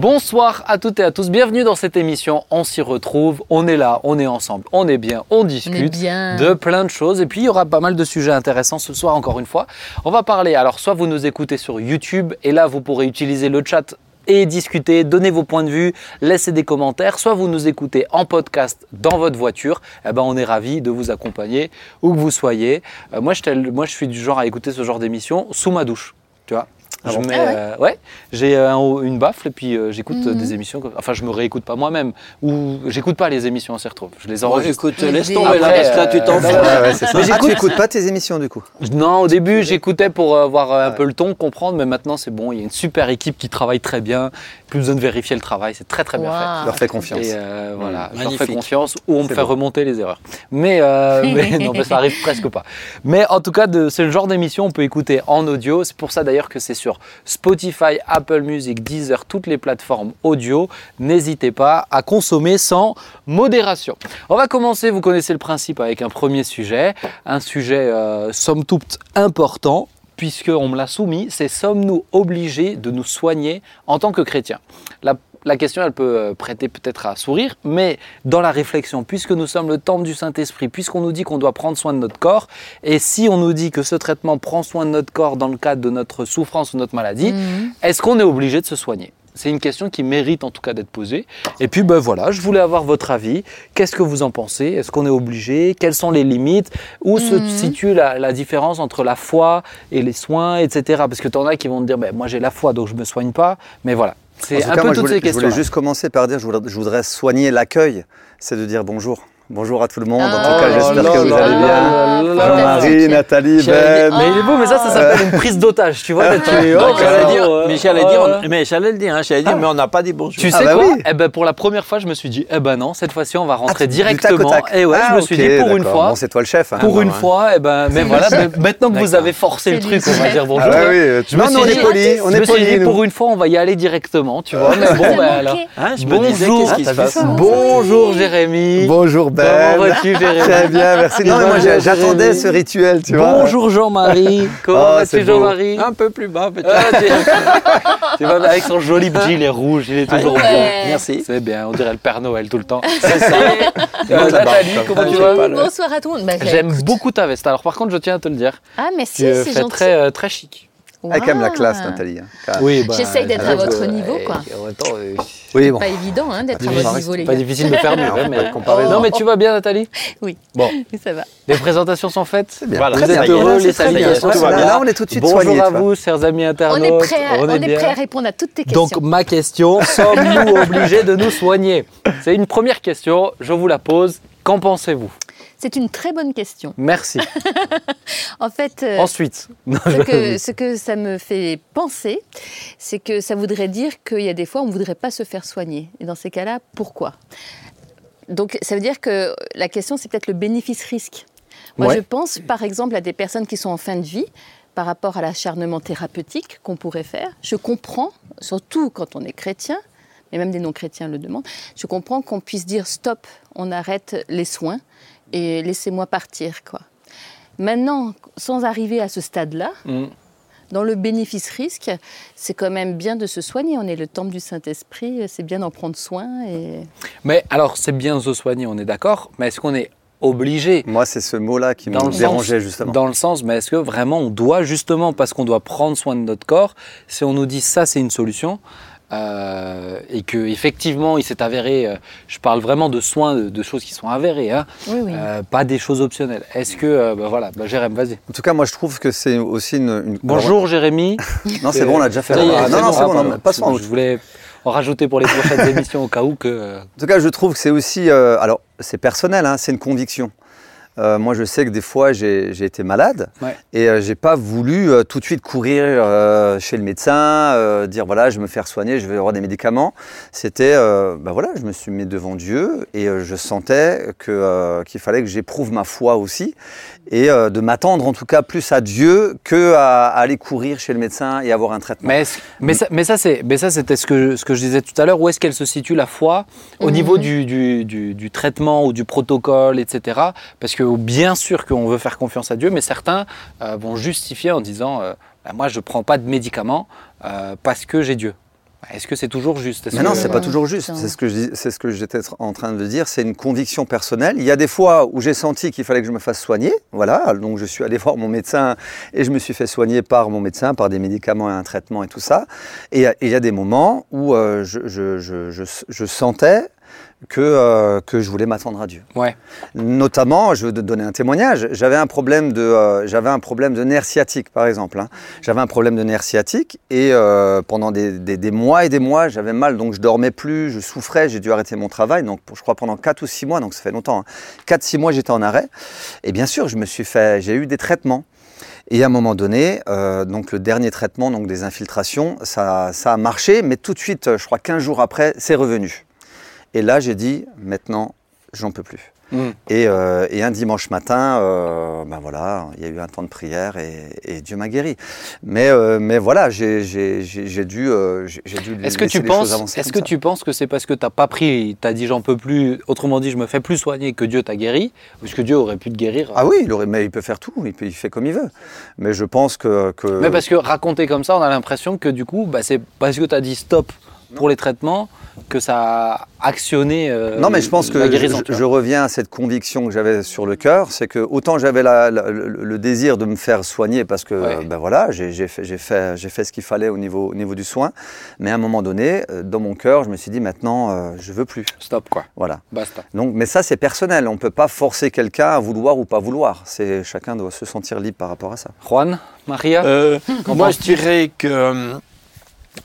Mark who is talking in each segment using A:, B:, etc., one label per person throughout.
A: Bonsoir à toutes et à tous, bienvenue dans cette émission. On s'y retrouve, on est là, on est ensemble, on est bien, on discute
B: bien.
A: de plein de choses. Et puis il y aura pas mal de sujets intéressants ce soir, encore une fois. On va parler, alors soit vous nous écoutez sur YouTube, et là vous pourrez utiliser le chat et discuter, donner vos points de vue, laisser des commentaires, soit vous nous écoutez en podcast dans votre voiture, eh ben on est ravis de vous accompagner où que vous soyez. Euh, moi, je, moi, je suis du genre à écouter ce genre d'émission sous ma douche, tu vois? Je
C: bon
A: mets,
B: Ah ouais
A: euh, ouais, j'ai euh, un- une baffle et puis euh, j'écoute des émissions. comme- Enfin, je me réécoute pas moi-même ou j'écoute pas les émissions, on s'y retrouve. Je les enregistre.
C: écoute,
B: Mais
C: laisse
B: des-
C: tomber là, parce que là, tu t'en
A: euh,
C: fous.
A: Mais
D: Ah,
A: j'écoute-
D: tu écoutes pas tes émissions du coup
A: Non, au début, j'écoutais pour euh, voir euh, un peu le ton, comprendre, mais maintenant c'est bon. Il y a une super équipe qui travaille très bien. Plus besoin de vérifier le travail, c'est très très bien fait.
D: Leur fais confiance.
A: Et euh, voilà, je leur
C: magnifique.
A: confiance ou on me fait remonter les erreurs. Mais, euh, mais non, mais ça arrive presque pas. Mais en tout cas, de- c'est le genre d'émission on peut écouter en audio. C'est pour ça d'ailleurs que c'est sur Spotify, Apple Music, Deezer, toutes les plateformes audio. N'hésitez pas à consommer sans modération. On va commencer, vous connaissez le principe, avec un premier sujet. Un sujet euh, somme toute important puisqu'on me l'a soumis, c'est sommes-nous obligés de nous soigner en tant que chrétiens? La, la question, elle peut euh, prêter peut-être à sourire, mais dans la réflexion, puisque nous sommes le temple du Saint-Esprit, puisqu'on nous dit qu'on doit prendre soin de notre corps, et si on nous dit que ce traitement prend soin de notre corps dans le cadre de notre souffrance ou notre maladie,
B: Mhm.
A: est-ce qu'on est obligé de se soigner? C'est une question qui mérite en tout cas d'être posée. Et puis ben voilà, je voulais avoir votre avis. Qu'est-ce que vous en pensez? Est-ce qu'on est obligé? Quelles sont les limites? Où se
B: Mhm.
A: situe la, la différence entre la foi et les soins, etc. Parce que tu en as qui vont te dire, ben, moi j'ai la foi donc je me soigne pas. Mais voilà, c'est un
D: cas,
A: peu
D: moi, je
A: toutes
D: voulais,
A: ces
D: je
A: questions.
D: voulais juste commencer par dire je voudrais, je voudrais soigner l'accueil, c'est de dire bonjour. Bonjour à tout le monde. En
B: Ah.
D: tout cas,
B: Oh
D: j'espère
B: là
D: que vous allez bien. Jean-Marie, Nathalie, Ben.
A: dire- Mais il est beau, mais ça, ça s'appelle une prise d'otage, tu vois. là, tu es-
C: Non,
A: oh,
C: j'allais dire,
A: oh,
C: mais j'allais dire, on- mais j'allais le dire, hein, j'allais dire, mais on n'a pas dit bonjour.
A: Tu
D: Ah
A: sais
D: bah
A: quoi
D: oui.
A: Eh ben pour la première fois, je me suis dit, eh ben non, cette fois-ci, on va rentrer
D: Ah, tac
A: directement.
D: tac.
A: Et ouais,
D: Ah,
A: je me suis dit, pour une fois,
D: Bon, c'est toi le chef. hein.
A: pour une
C: ouais.
A: fois, eh ben, mais voilà, maintenant que vous avez forcé le truc, on va dire bonjour.
D: Ah oui, tu
A: me
D: vois,
A: suis
D: nous, on
A: dit-
D: est polis. On
A: je
D: est
A: me suis dit, pour une fois, on va y aller directement, tu vois. Mais bon, ben alors.
B: manquait.
C: Hein, je me disais,
A: Bonjour.
C: qu'est-ce qui se
D: Ah, t'as vu
C: passe
D: ça
A: Bonjour Jérémy.
D: Bonjour
A: Comment vas-tu Jérémy
D: Très bien, merci. Non, mais moi, j'attendais ce rituel, tu vois.
A: Bonjour Jean-Marie. Comment
D: Oh,
A: vas-tu. Jean-Marie
C: Un peu plus bas, peut-être.
A: Ah, tu- vois, avec son joli gilet rouge, il est toujours
B: Ouais.
A: beau.
C: Merci.
A: C'est bien, on dirait le Père Noël tout le temps.
C: C'est ça.
A: Euh, Nathalie,
C: comme
A: comment tu vas
B: Bonsoir à tout le monde. Bah,
A: J'aime beaucoup ta veste. Alors par contre, je tiens à te le dire.
B: Ah, merci, c'est gentil.
A: très, euh, très chic.
D: Elle a quand même la classe, Nathalie. hein.
A: Oui, bah,
B: J'essaye d'être à votre niveau, quoi.
A: En même temps, euh,
D: Oui, bon.
B: Pas évident hein, d'être à votre niveau, les
A: pas difficile de faire mieux. Hein, mais...
D: pas comparer.
A: Non, mais tu vas bien, Nathalie
B: Oui.
A: Bon,
B: Oui, ça va.
A: les présentations sont faites.
D: bien.
C: Voilà,
A: Vous êtes heureux, les
C: c'est très bien.
A: salutations.
C: Tout va
D: Là,
C: bien.
D: là, on est tout de suite
A: Bonjour
D: soignés.
A: à vous, chers amis
B: On
A: internautes.
B: est prêt à, on est
A: bien.
B: prêt à répondre à toutes tes questions.
A: Donc ma question, sommes-nous obligés de nous soigner? C'est une première question, je vous la pose. Qu'en pensez-vous?
B: C'est une très bonne question.
A: Merci.
B: En fait, euh,
A: Ensuite. Non,
B: ce, que, ce que ça me fait penser, c'est que ça voudrait dire qu'il y a des fois, on ne voudrait pas se faire soigner. Et dans ces cas-là, pourquoi? Donc, ça veut dire que la question, c'est peut-être le bénéfice-risque. Moi,
A: Ouais.
B: je pense, par exemple, à des personnes qui sont en fin de vie par rapport à l'acharnement thérapeutique qu'on pourrait faire. Je comprends, surtout quand on est chrétien, mais même des non-chrétiens le demandent, je comprends qu'on puisse dire stop, on arrête les soins et laissez-moi partir. quoi. Maintenant, sans arriver à ce stade-là,
A: Mm.
B: dans le bénéfice-risque, c'est quand même bien de se soigner. On est le temple du Saint-Esprit, c'est bien d'en prendre soin. Et...
A: Mais alors, c'est bien de se soigner, on est d'accord, mais est-ce qu'on est obligé?
D: Moi, c'est ce mot-là qui me dérangeait,
A: sens,
D: justement.
A: Dans le sens, mais est-ce que vraiment on doit, justement, parce qu'on doit prendre soin de notre corps, si on nous dit ça, c'est une solution, euh, et que effectivement, il s'est avéré, euh, je parle vraiment de soins, de, de choses qui sont avérées, hein,
B: Oui, oui.
A: euh, pas des choses optionnelles. Est-ce que, euh, bah voilà, bah, Jérém, vas-y.
D: En tout cas, moi, je trouve que c'est aussi une. une-
A: Bonjour Jérémy.
D: Non, c'est bon, on a déjà fait.
A: Y est,
D: Ah, non, non, c'est bon, non, passons à autre
A: Je voulais en rajouter pour les prochaines émissions au cas où que.
D: En tout cas, je trouve que c'est aussi. euh, alors, c'est personnel, hein, c'est une conviction. Euh, moi, je sais que des fois, j'ai j'ai été malade
A: Ouais.
D: et euh, j'ai pas voulu euh, tout de suite courir euh, chez le médecin, euh, dire voilà, je vais me faire soigner, je vais avoir des médicaments. C'était, euh, ben voilà, je me suis mis devant Dieu et euh, je sentais que euh, qu'il fallait que j'éprouve ma foi aussi et euh, de m'attendre en tout cas plus à Dieu que à, à aller courir chez le médecin et avoir un traitement.
A: Mais, ça, mais ça, c'est, mais ça, c'était ce que, ce que je disais tout à l'heure. Où est-ce qu'elle se situe la foi? Au
B: Mhm.
A: niveau du, du, du- du traitement ou du protocole, etc. Parce que bien sûr qu'on veut faire confiance à Dieu, mais certains euh, vont justifier en disant euh, Bah, moi, je ne prends pas de médicaments euh, parce que j'ai Dieu. Est-ce que c'est toujours juste? Est-ce
D: Mais non, c'est pas toujours juste. C'est ce que c'est ce j'étais en train de dire. C'est une conviction personnelle. Il y a des fois où j'ai senti qu'il fallait que je me fasse soigner. Voilà. Donc je suis allé voir mon médecin et je me suis fait soigner par mon médecin, par des médicaments et un traitement et tout ça. Et et il y a des moments où euh, je, je- je- je- je sentais que, euh, que je voulais m'attendre à Dieu.
A: Ouais.
D: Notamment, je veux te donner un témoignage. J'avais un problème de, euh, j'avais un problème de nerf sciatique, par exemple. hein. J'avais un problème de nerf sciatique et euh, pendant des, des- des mois et des mois, j'avais mal, donc je dormais plus, je souffrais, j'ai dû arrêter mon travail. Donc, je crois pendant 4 ou 6 mois, donc ça fait longtemps. 4-6 mois, j'étais en arrêt. Et bien sûr, je me suis fait, j'ai eu des traitements. Et à un moment donné, euh, donc le dernier traitement, donc des infiltrations, ça, ça a marché, mais tout de suite, je crois 15 jours après, c'est revenu. Et là, j'ai dit, maintenant, j'en peux plus.
A: Mm.
D: Et, euh, et un dimanche matin, euh, ben voilà, il y a eu un temps de prière et, et Dieu m'a guéri. Mais, euh, mais voilà, j'ai dû, j'ai dû
A: Est-ce que tu
D: les
A: penses, est-ce que
D: ça.
A: tu penses que c'est parce que t'as pas pris, t'as dit j'en peux plus, autrement dit je me fais plus soigner que Dieu t'a guéri, ou est-ce que Dieu aurait pu te guérir
D: Ah oui, il aurait, mais il peut faire tout, il, peut, il fait comme il veut. Mais je pense que... que
A: Mais parce que raconter comme ça, on a l'impression que du coup, bah, c'est parce que tu as dit stop pour les traitements que ça a actionné euh,
D: Non, mais je pense que je, reviens à cette conviction que j'avais sur le cœur, c'est que autant j'avais la- la- le, le désir de me faire soigner parce que
A: Ouais.
D: ben voilà, j'ai fait, ce qu'il fallait au niveau, au niveau du soin, mais à un moment donné, euh, dans mon cœur, je me suis dit maintenant, euh, je veux plus.
A: Stop quoi,
D: Voilà.
A: basta.
D: Donc, mais ça, c'est personnel. On ne peut pas forcer quelqu'un à vouloir ou pas vouloir. C'est chacun doit se sentir libre par rapport à ça.
A: Juan, Maria
C: Euh, moi, je dirais que euh,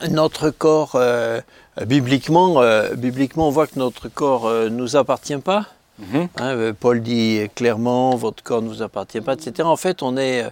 C: notre corps, euh, bibliquement, euh, bibliquement, on voit que notre corps ne nous appartient pas.
A: Mhm.
C: Hein, euh, Paul dit clairement, votre corps ne vous appartient pas, etc. En fait, on est, euh,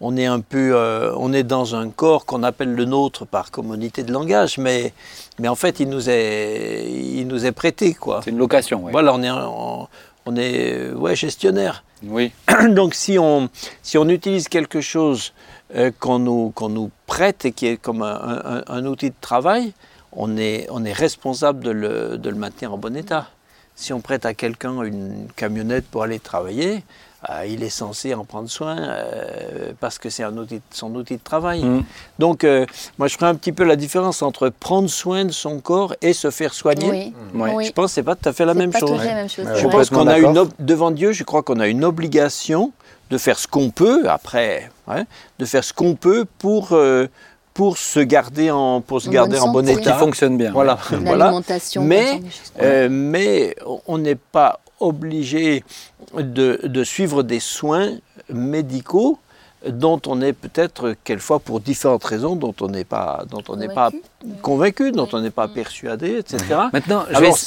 C: on est un peu, euh, on est dans un corps qu'on appelle le nôtre par communauté de langage, mais, mais en fait, il nous est, il nous est prêté, quoi.
A: C'est une location, ouais.
C: Voilà, on est, on, on est, euh, ouais, gestionnaire.
A: Oui.
C: Donc si on, si on utilise quelque chose euh, qu'on nous, qu'on nous prête et qui est comme un, un- un outil de travail, on est, on est responsable de le, de le maintenir en bon état. Si on prête à quelqu'un une camionnette pour aller travailler, euh, il est censé en prendre soin euh, parce que c'est un outil, son outil de travail.
A: Mhm.
C: Donc euh, moi je ferai un petit peu la différence entre prendre soin de son corps et se faire soigner.
B: Oui.
A: Ouais.
B: oui.
C: Je pense que c'est pas tout à fait la
B: C'est
C: même
B: pas tout à
C: chose.
B: fait la même chose.
C: Je pense qu'on a une devant Dieu, je crois qu'on a une obligation de faire ce qu'on peut après, ouais, de faire ce qu'on peut pour euh, pour se garder en pour se
B: En
C: garder
B: bonne
C: en bon
B: santé.
A: Qui
C: état.
A: fonctionne bien.
C: Voilà, voilà. Mais. Euh, mais on n'est pas obligé de, de suivre des soins médicaux dont on est peut-être quelquefois pour différentes raisons dont on n'est pas dont on n'est pas
B: Convaincu
C: dont on n'est pas persuadé, etc.
A: Maintenant, je vais,
C: Alors,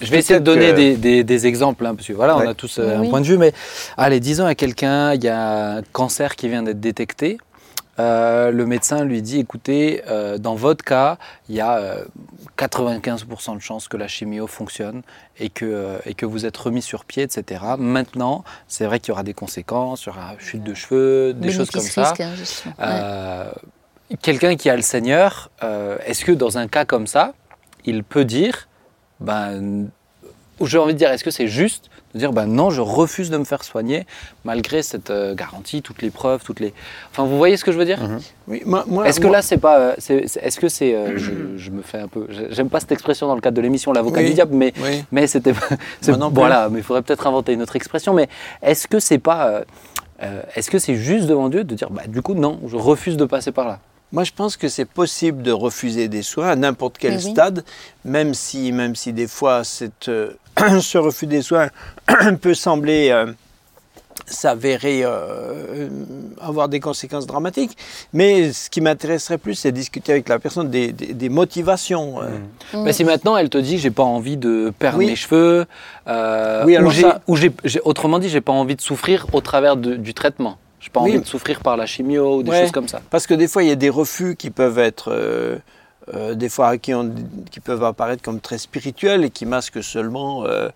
A: je vais essayer de donner
C: que-
A: des, des- des exemples, hein, parce que voilà, on a tous euh, un
B: Oui.
A: point de vue, mais allez, disons à quelqu'un, il y a un cancer qui vient d'être détecté. Euh, le médecin lui dit, écoutez, euh, dans votre cas, il y a euh, 95% de chances que la chimio fonctionne et que, euh, et que vous êtes remis sur pied, etc. Maintenant, c'est vrai qu'il y aura des conséquences, il y aura chute de cheveux, des choses comme ça.
B: Hein. Ouais.
A: Euh, Quelqu'un qui a le Seigneur, euh, est-ce que dans un cas comme ça, il peut dire, ben, j'ai envie de dire, est-ce que c'est juste de dire, ben non, je refuse de me faire soigner malgré cette euh, garantie, toutes les preuves, toutes les. Enfin, vous voyez ce que je veux dire?
C: Oui, moi- moi-
A: Est-ce que
C: moi-
A: là, c'est pas, euh, c'est- c'est- est-ce que c'est, euh, je, je me fais un peu, j'aime pas cette expression dans le cadre de l'émission, l'avocat
C: Oui.
A: du diable, mais
C: Oui.
A: mais c'était c'est- voilà mais il faudrait peut-être inventer une autre expression mais est-ce que c'est pas est-ce que c'est juste devant Dieu de dire bah du coup non je refuse de passer par là?
C: Moi, je pense que c'est possible de refuser des soins à n'importe quel
B: oui.
C: stade, même si, même si des fois cette, euh, ce refus des soins peut sembler euh, s'avérer euh, avoir des conséquences dramatiques. Mais ce qui m'intéresserait plus, c'est discuter avec la personne des, des- des motivations. euh.
B: Mm.
A: mais si maintenant elle te dit j'ai pas envie de perdre
C: Oui.
A: mes cheveux euh,
C: Oui,
A: ou
C: alors ça-
A: autrement dit j'ai pas envie de souffrir au travers de- du traitement j'ai pas
C: Oui.
A: envie de souffrir par la chimio ou des
C: Ouais.
A: choses comme ça
C: Parce que des fois, il y a des refus qui peuvent être, euh, des fois, qui, ont- qui peuvent apparaître comme très spirituels et qui masquent seulement euh,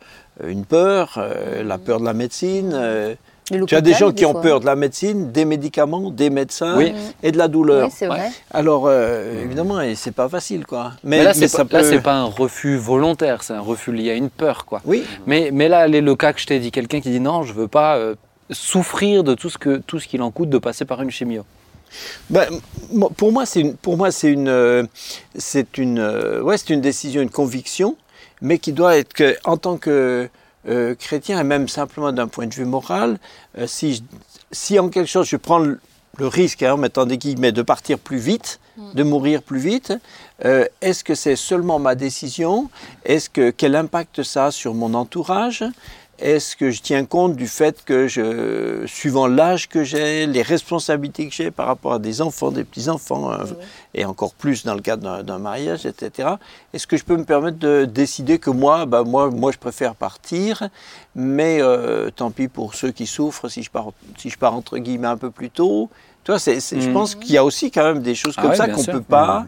C: une peur, euh, la peur de la médecine. euh. Tu as des gens qui ont peur de la médecine, des médicaments, des médecins
A: Oui.
C: et de la douleur.
B: Oui, c'est vrai.
C: Alors, euh, évidemment, et c'est pas facile, quoi. Mais,
A: mais, là c'est pas,
C: peut-
A: pas un refus volontaire c'est un refus lié à une peur quoi
C: Oui,
A: Mais, mais là, les- le cas que je t'ai dit, quelqu'un qui dit non, je veux pas euh, souffrir de tout ce que tout ce qu'il en coûte de passer par une chimio.
C: Ben, pour moi, c'est une, pour moi, c'est une, euh, c'est une, euh, ouais, c'est une décision, une conviction, mais qui doit être que, en tant que euh, chrétien et même simplement d'un point de vue moral, euh, si, je- si en quelque chose je prends le, le risque, hein, en mettant des guillemets, de partir plus vite, de mourir plus vite, euh, est-ce que c'est seulement ma décision? Est-ce que quel impact ça a sur mon entourage? Est-ce que je tiens compte du fait que, je, suivant l'âge que j'ai, les responsabilités que j'ai par rapport à des enfants, des petits-enfants, euh, et encore plus dans le cadre d'un- mariage, etc., est-ce que je peux me permettre de décider que moi, bah, moi, moi je préfère partir, mais euh, tant pis pour ceux qui souffrent si je pars, si je pars entre guillemets un peu plus tôt tu vois, je
A: Mhm.
C: pense qu'il y a aussi quand même des choses
A: Ah
C: comme
A: ouais,
C: ça qu'on peut pas...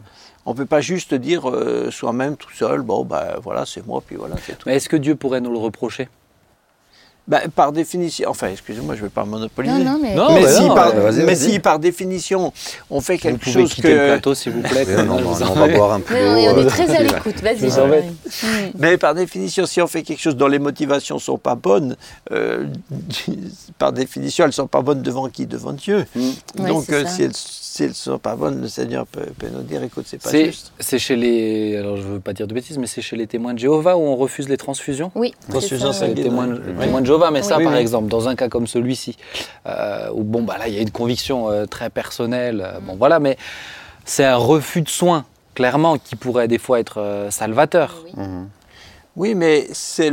C: On peut pas juste dire euh, soi-même tout seul, bon, ben voilà, c'est moi, puis voilà, c'est tout.
A: Mais est-ce que Dieu pourrait nous le reprocher?
C: Ben, par définition, enfin, excusez-moi, je ne vais pas monopoliser.
B: Non, non, mais.
A: Non,
C: mais
A: bah
C: si,
A: non,
C: par,
D: ouais, vas-y,
C: mais
D: vas-y.
C: si par définition on fait
A: Vous
C: quelque
A: pouvez
C: chose
A: quitter le
C: que.
A: plateau, s'il vous plaît.
D: Non,
A: Vous
D: on va boire un peu
B: Ouais, on est,
D: euh,
B: très à l'écoute, vas-y.
A: vous.
B: Mm.
C: Mais par définition, si on fait quelque chose dont les motivations sont pas bonnes, euh, par définition, elles sont pas bonnes devant qui? Devant Dieu.
A: Mm.
B: Ouais,
C: Donc,
B: c'est
C: euh, si elles si elles sont pas bonnes, le Seigneur peut, peut nous dire, écoute, c'est pas
A: C'est
C: juste.
A: c'est chez les. Alors, je veux pas dire de bêtises, mais c'est chez les témoins de Jéhovah où on refuse les transfusions
B: Oui,
C: Transfusion
B: c'est ça,
A: C'est
B: ouais.
A: les témoins, de-
C: Oui.
A: témoins de Jéhovah, mais ça,
C: Oui,
A: par
C: oui.
A: exemple, dans un cas comme celui-ci, euh, où bon, bah là, il y a une conviction euh, très personnelle, euh, bon, voilà, mais c'est un refus de soins, clairement, qui pourrait des fois être euh, salvateur.
B: Oui.
C: Oui, mais c'est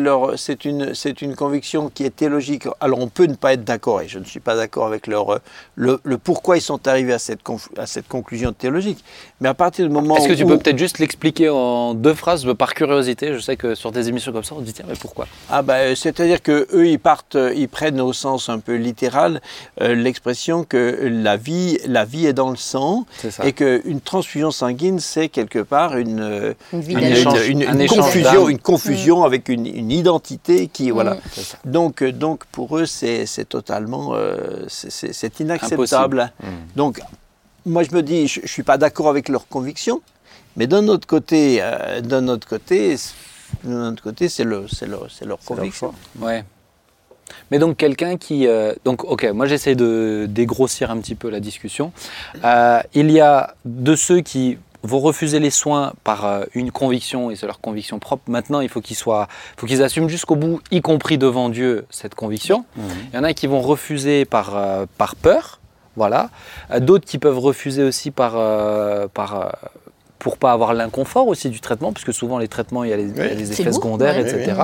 C: une, conviction qui est théologique. Alors on peut ne pas être d'accord, et je ne suis pas d'accord avec leur, euh, le, le pourquoi ils sont arrivés à cette, à cette conclusion théologique. Mais à partir du moment
A: Est-ce que tu
C: où,
A: peux peut-être juste l'expliquer en deux phrases, euh, par curiosité Je sais que sur des émissions comme ça, on se dit, tiens, mais pourquoi?
C: Ah ben, c'est-à-dire que eux ils partent, euh, ils prennent au sens un peu littéral euh, l'expression que la vie, la vie est dans le sang, et qu'une transfusion sanguine c'est quelque part une, euh,
B: Une
A: échange-
C: confusion, une confusion avec une, une identité qui voilà.
B: Mm.
C: Donc, euh, donc pour eux, c'est totalement euh, c'est- inacceptable. Donc, moi, je me dis, je ne suis pas d'accord avec leurs convictions, mais d'un autre côté, euh, d'un autre côté, d'un autre côté, c'est le, c'est leur, c'est leur
D: leur
C: conviction.
D: choix.
A: Ouais. Mais donc quelqu'un qui... euh, donc ok, moi j'essaie de dégrossir un petit peu la discussion. Euh, il y a de ceux qui vont refuser les soins par euh, une conviction, et c'est leur conviction propre. Maintenant, il faut qu'ils soient, faut qu'ils assument jusqu'au bout, y compris devant Dieu, cette conviction.
D: Mhm.
A: Il y en a qui vont refuser par, euh, par peur, voilà. Euh, D'autres qui peuvent refuser aussi par, euh, par, euh, pour pas avoir l'inconfort aussi du traitement, puisque souvent les traitements, il y a, les, y a effets secondaires,
B: ouais.
A: etc.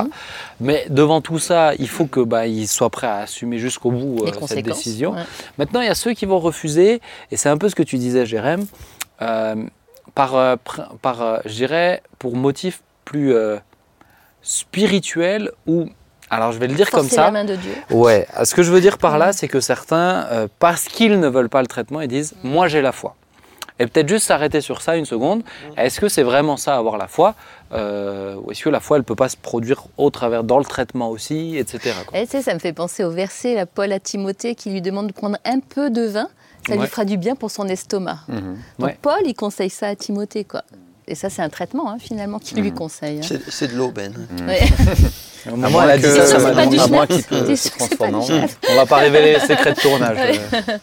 A: Mais devant tout ça, il faut que bah, ils soient prêts à assumer jusqu'au bout euh, cette décision.
B: ouais.
A: Maintenant, il y a ceux qui vont refuser, et c'est un peu ce que tu disais, Jérém, euh, par, euh, par euh, je dirais, pour motif plus euh, spirituel ou. Alors, je vais le dire comme ça.
B: la main de Dieu.
A: Ouais, ce que je veux dire par là,
B: Mhm.
A: c'est que certains, euh, parce qu'ils ne veulent pas le traitement, ils disent Moi j'ai la foi. Et peut-être juste s'arrêter sur ça une seconde. Est-ce que c'est vraiment ça, avoir la foi? Euh, Ou est-ce que la foi, elle ne peut pas se produire au travers, dans le traitement aussi, etc. quoi.
B: Et tu sais, ça me fait penser au verset, la Paul à Timothée qui lui demande de prendre un peu de vin. Ça
A: Ouais.
B: lui fera du bien pour son estomac.
D: Mhm.
B: Donc
A: Ouais.
B: Paul, il conseille ça à Timothée, quoi. Et ça, c'est un traitement, hein, finalement, qu'il lui conseille. hein.
C: C'est de l'aubaine.
B: Ouais.
A: Au moment où elle a dit
D: que-
A: ça, ça
B: C'est
A: m'a
B: pas
D: à moins qu'il peut se transformer
A: On va pas révéler les secrets de tournage. Euh.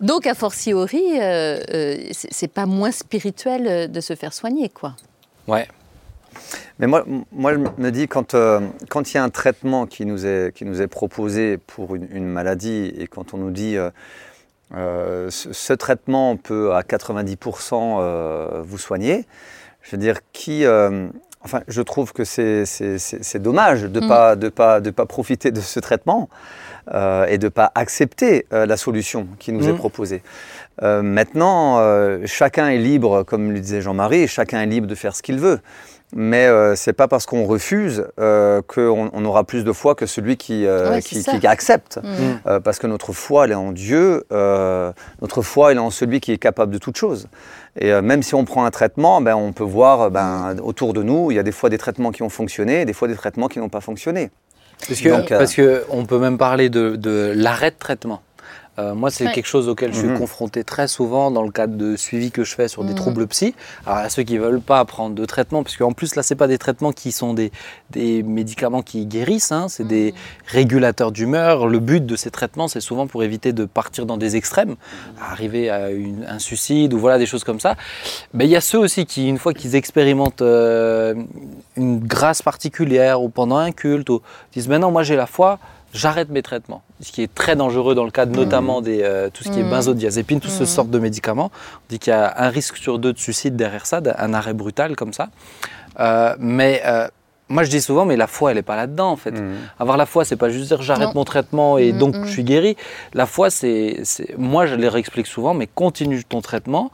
B: Donc, a fortiori, euh, euh, c'est pas moins spirituel euh, de se faire soigner, quoi.
A: Ouais.
D: Mais moi, moi, je me dis, quand euh, quand il y a un traitement qui nous est, qui nous est proposé pour une, une maladie, et quand on nous dit euh, ce, ce traitement peut à 90% euh, vous soigner, je veux dire, qui. euh, enfin, je trouve que c'est dommage de ne
B: Mm.
D: pas, de pas, de pas profiter de ce traitement et de ne pas accepter la solution qui nous est
A: Mm.
D: proposée. Maintenant, chacun est libre, comme le disait Jean-Marie, chacun est libre de faire ce qu'il veut. Mais euh, c'est pas parce qu'on refuse euh, qu'on on aura plus de foi que celui qui, euh,
B: Ouais,
D: qui,
B: c'est ça.
D: qui accepte.
B: Mm.
D: Euh, parce que notre foi, elle est en Dieu, euh, notre foi, elle est en celui qui est capable de toutes choses. Et euh, même si on prend un traitement, ben, on peut voir ben, autour de nous, il y a des fois des traitements qui ont fonctionné, des fois des traitements qui n'ont pas fonctionné.
A: Parce que,
D: Donc, euh,
A: parce que on peut même parler de, de l'arrêt de traitement. Euh, moi, c'est
B: Ouais.
A: quelque chose auquel je suis
D: Mhm.
A: confronté très souvent dans le cadre de suivi que je fais sur des
B: Mhm.
A: troubles psy. Alors, à ceux qui veulent pas prendre de traitement, parce qu'en plus, là, c'est pas des traitements qui sont des, des médicaments qui guérissent, hein, c'est des régulateurs d'humeur. Le but de ces traitements, c'est souvent pour éviter de partir dans des extrêmes, arriver à une- un suicide ou voilà des choses comme ça. Mais il y a ceux aussi qui, une fois qu'ils expérimentent euh, une grâce particulière ou pendant un culte, ou disent maintenant, moi j'ai la foi, j'arrête mes traitements. Ce qui est très dangereux dans le cadre notamment des euh, tout ce qui est benzodiazépine, toutes
B: Mhm.
A: ces sortes de médicaments. On dit qu'il y a un risque sur deux de suicide derrière ça, un arrêt brutal comme ça. Euh, mais euh, moi je dis souvent, mais la foi, elle n'est pas là-dedans en fait.
D: Mhm.
A: Avoir la foi, c'est pas juste dire j'arrête mon traitement et donc je suis guéri. La foi, c'est, moi je leur explique souvent, mais continue ton traitement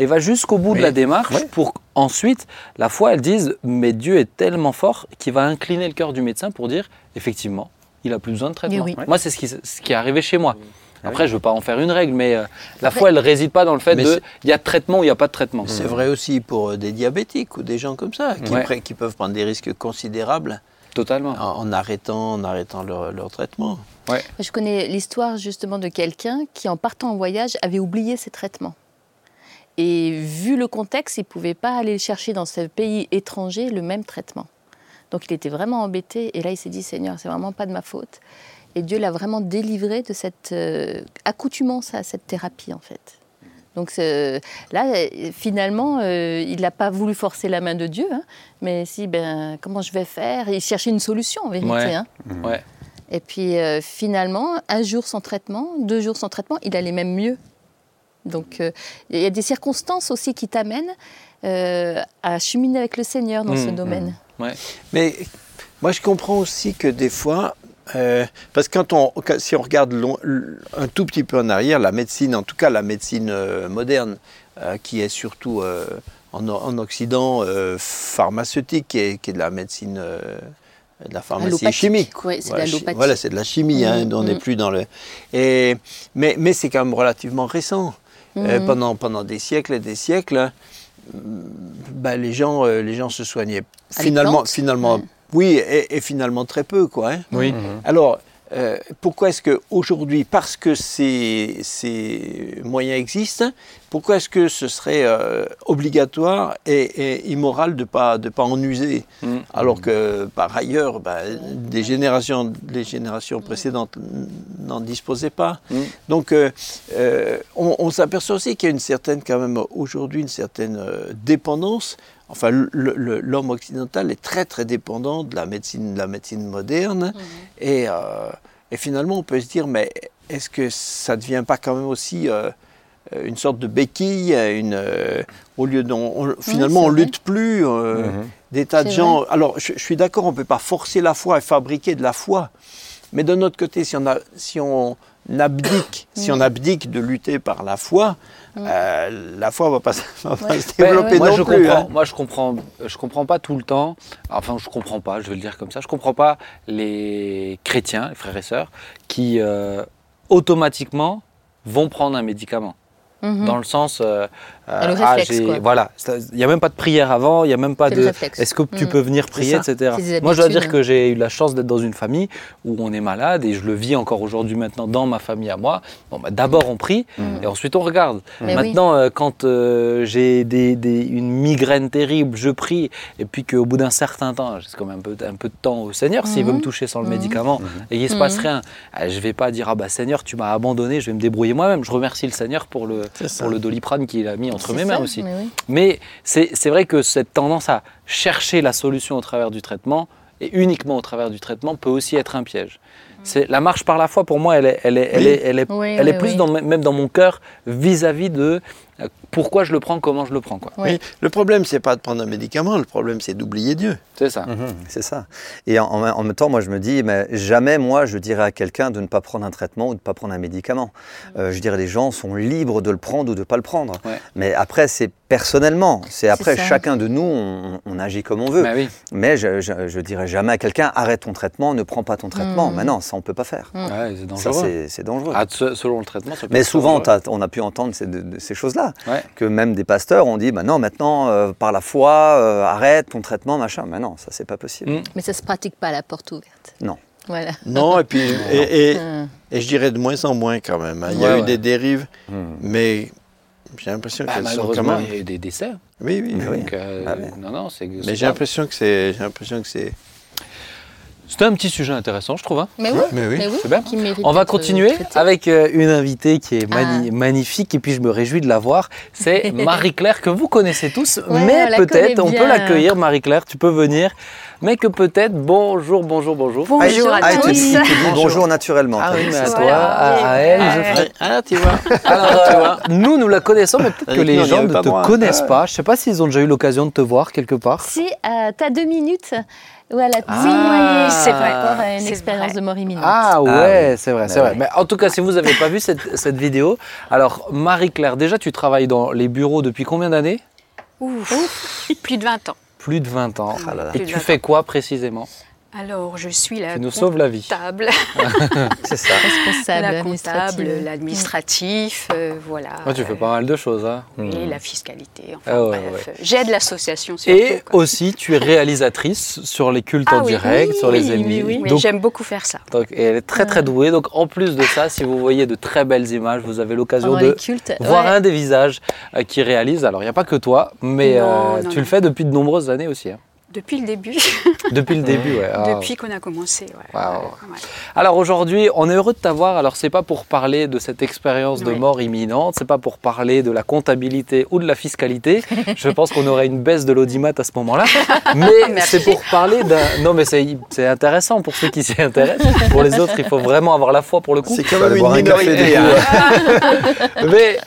A: et va jusqu'au bout de la démarche
D: Ouais.
A: pour ensuite, la foi, elle dise, mais Dieu est tellement fort qu'il va incliner le cœur du médecin pour dire, effectivement, il a plus besoin de traitement.
B: Oui.
A: Moi, c'est ce qui, ce qui est arrivé chez moi.
D: Ah
A: Après, je ne veux pas en faire une règle, mais euh, la foi, elle ne réside pas dans le fait
C: Mais
A: de il y a traitement ou il n'y a pas de traitement.
C: C'est vrai aussi pour euh, des diabétiques ou des gens comme ça qui,
A: Ouais.
C: peuvent prendre des risques considérables
A: Totalement.
C: en, en arrêtant, en arrêtant leur, leur traitement.
B: Je connais l'histoire justement de quelqu'un qui, en partant en voyage, avait oublié ses traitements. Et vu le contexte, il ne pouvait pas aller chercher dans ce pays étranger le même traitement. Donc il était vraiment embêté. Et là, il s'est dit Seigneur, c'est vraiment pas de ma faute. Et Dieu l'a vraiment délivré de cette euh, accoutumance à cette thérapie, en fait. Donc là, finalement, euh, il n'a pas voulu forcer la main de Dieu, hein, mais si, ben, comment je vais faire? Il cherchait une solution, en vérité.
A: Ouais.
B: hein.
A: Ouais.
B: Et puis euh, finalement, un jour sans traitement, deux jours sans traitement, il allait même mieux. Donc il y a des circonstances aussi qui t'amènent euh, à cheminer avec le Seigneur dans ce
A: Mmh,
B: domaine.
C: Mais moi, je comprends aussi que des fois, euh, parce que quand on, si on regarde long- un tout petit peu en arrière, la médecine, en tout cas la médecine euh, moderne, euh, qui est surtout euh, en, en Occident euh, pharmaceutique, qui est, qui est de la médecine, euh, de la pharmacie chimique.
B: C'est de
C: Voilà, chi-. Voilà, c'est de la chimie, hein,
B: Mhm,
C: on n'est plus dans le. Et, mais mais c'est quand même relativement récent. Pendant, pendant des siècles et des siècles, ben, les, gens, euh, les gens se soignaient
B: À
C: finalement, finalement oui, et, et finalement très peu. Quoi, hein.
A: Oui.
C: Alors, euh, pourquoi est-ce qu'aujourd'hui, parce que ces, ces moyens existent, pourquoi est-ce que ce serait euh, obligatoire et, et immoral de ne pas, de pas en user
A: Mm.
C: alors que par ailleurs, ben, des générations, les générations précédentes n'en disposaient pas?
A: Mm.
C: Donc, euh, euh, on, on s'aperçoit aussi qu'il y a une certaine, quand même, aujourd'hui, une certaine euh, dépendance. Enfin, l'homme occidental est très, très dépendant de la médecine, de la médecine moderne. Et, euh, et finalement, on peut se dire, mais est-ce que ça ne devient pas quand même aussi euh, une sorte de béquille, une, euh, au lieu on- finalement,
B: c'est
C: on lutte plus. euh,
D: Mhm.
C: Des tas de gens. Alors, je, je suis d'accord, on ne peut pas forcer la foi et fabriquer de la foi. Mais d'un autre côté, si on, a, si on abdique, si on abdique de lutter par la foi, euh, la foi ne va pas, se- va pas
B: Ouais.
C: se développer
A: Ouais, moi,
C: non
A: je
C: plus.
A: comprends,
C: hein.
A: Moi, je comprends, je comprends pas tout le temps. Enfin, je comprends pas. Je vais le dire comme ça. Je comprends pas les chrétiens, les frères et sœurs, qui euh, automatiquement vont prendre un médicament. Dans le sens, euh,
B: Ah, le
A: euh,
B: réflexe, quoi.
A: voilà, il n'y a même pas de prière avant, il n'y a même pas de. Est-ce que tu
B: Mm.
A: peux venir prier,
C: ça.
A: etc. Moi, je dois dire que j'ai eu la chance d'être dans une famille où on est malade et je le vis encore aujourd'hui maintenant dans ma famille à moi. Bon, bah, d'abord on prie et ensuite on regarde. Maintenant, euh, quand euh, j'ai des, des- une migraine terrible, je prie et puis qu'au bout d'un certain temps, j'ai quand même un peu, un peu de temps au Seigneur, s'il veut
B: Mhm.
A: me toucher sans le
B: Mhm.
A: médicament et qu'il ne se passe
B: Mhm.
A: rien, euh, je ne vais pas dire ah bah Seigneur, tu m'as abandonné, je vais me débrouiller moi-même. Je remercie le Seigneur pour le, pour le doliprane qu'il a mis entre mes mains aussi.
B: mais oui.
A: Mais c'est vrai que cette tendance à chercher la solution au travers du traitement, et uniquement au travers du traitement, peut aussi être un piège. C'est La marche par la foi, pour moi, elle est, elle est, elle
C: Oui.
A: est, elle est,
B: Oui,
A: elle est
B: oui,
A: plus
B: oui.
A: dans, même dans mon cœur vis-à-vis de pourquoi je le prends, comment je le prends. quoi.
B: Oui.
C: Oui, le problème, c'est pas de prendre un médicament, le problème, c'est d'oublier Dieu.
A: C'est ça.
D: Mhm, c'est ça. Et en, en même temps, moi, je me dis, mais jamais, moi, je dirais à quelqu'un de ne pas prendre un traitement ou de ne pas prendre un médicament. Euh, je dirais, les gens sont libres de le prendre ou de ne pas le prendre.
A: Ouais.
D: Mais après, c'est personnellement. C'est après,
B: ça.
D: chacun de nous, on, on agit comme on veut.
A: Bah oui.
D: Mais je, je, je dirais jamais à quelqu'un, arrête ton traitement, ne prends pas ton traitement.
B: Mhm.
D: Mais non, ça, on ne peut pas faire.
A: Ouais, c'est
D: Ça,
A: dangereux.
D: c'est c'est dangereux.
A: Ah, se- selon le traitement, ça peut
D: Mais
A: être
D: souvent,
A: dangereux.
D: on a pu entendre ces, de- de ces choses-là.
A: Ouais.
D: Que même des pasteurs ont dit, bah non, maintenant, euh, par la foi, euh, arrête ton traitement, machin. Mais non, ça, c'est pas possible.
A: Mm.
B: Mais ça se pratique pas à la porte ouverte.
D: Non.
B: Voilà.
C: Non, et puis et, et- et je dirais de moins en moins quand même. hein. Il y a
A: Ouais,
C: eu
A: ouais.
C: des dérives,
D: Hmm.
C: mais j'ai l'impression
A: Bah,
C: qu'elles sont quand
A: malheureusement,
C: même.
A: il y a eu des décès.
C: Oui, oui. oui.
A: Donc, euh,
D: Ah, mais-
A: non, non,
C: Mais j'ai l'impression que c'est, j'ai l'impression que c'est.
A: C'était un petit sujet intéressant, je trouve. hein.
B: Mais oui,
C: Mais oui.
B: mais oui,
A: bien.
B: qui
A: On va
B: d'être
A: continuer
B: traité.
A: avec euh, une invitée qui est mani-
B: Ah.
A: magnifique et puis je me réjouis de la voir. C'est Marie-Claire que vous connaissez tous,
B: Ouais,
A: mais peut-être on peut l'accueillir, Marie-Claire, tu peux venir, mais que peut-être bonjour, bonjour, bonjour.
B: Bonjour à tous.
D: bonjour naturellement.
A: Ah oui, mais à toi,
B: Voilà.
A: à, à elle, je.
C: Ah, tu vois.
A: Alors, euh, nous, nous la connaissons, mais peut-être que les gens ne te
C: droit.
A: connaissent pas. Je sais pas s'ils ont déjà eu l'occasion de te voir quelque part.
B: Si, euh, t'as deux minutes où elle a
A: Ah. c'est
B: par
A: vrai.
B: rapport à une
E: C'est
B: expérience
E: vrai.
B: de mort imminente.
A: Ah ouais,
D: oui.
A: c'est vrai, c'est
D: Mais
A: vrai.
D: ouais.
A: Mais en tout cas, si vous n'avez pas vu cette, cette vidéo, alors Marie-Claire, déjà tu travailles dans les bureaux depuis combien d'années?
E: Ouf. Plus de 20 ans.
A: Plus de 20 ans.
D: Ah là là.
A: Et tu
E: 20
A: fais quoi précisément?
E: Alors, je suis la
A: Tu nous sauves la vie.
E: comptable,
D: C'est ça.
B: Responsable
E: la comptable, l'administratif, euh, voilà.
A: Moi, tu fais pas mal de choses. Hein.
E: Et la fiscalité, enfin
A: Ah ouais,
E: bref.
A: ouais.
E: J'aide l'association surtout.
A: Et
E: quoi.
A: aussi, tu es réalisatrice sur les cultes
E: Ah
A: en
E: oui,
A: direct,
E: oui,
A: sur les
E: oui,
A: ennemis.
E: Oui, oui, j'aime beaucoup faire ça.
A: donc- et elle est très très douée. Donc en plus de ça, si vous voyez de très belles images, vous avez l'occasion de
B: les cultes.
A: voir
B: ouais.
A: un des visages euh, qui réalise. Alors il n'y a pas que toi, mais
E: Non,
A: euh,
E: non,
A: tu
E: non.
A: le fais depuis de nombreuses années aussi. hein.
E: Depuis le début,
A: Depuis le début, ouais. Ah.
E: depuis qu'on a commencé. ouais. Ouais.
A: Alors aujourd'hui, on est heureux de t'avoir. Alors c'est pas pour parler de cette expérience de mort imminente, c'est pas pour parler de la comptabilité ou de la fiscalité. Je pense qu'on aurait une baisse de l'audimat à ce moment-là. Mais c'est pour parler d'un. Non, mais c'est c'est intéressant pour ceux qui s'y intéressent. Pour les autres, il faut vraiment avoir la foi pour le coup.
C: C'est quand même une
D: boire un café,
C: minorité. hein.
A: mais,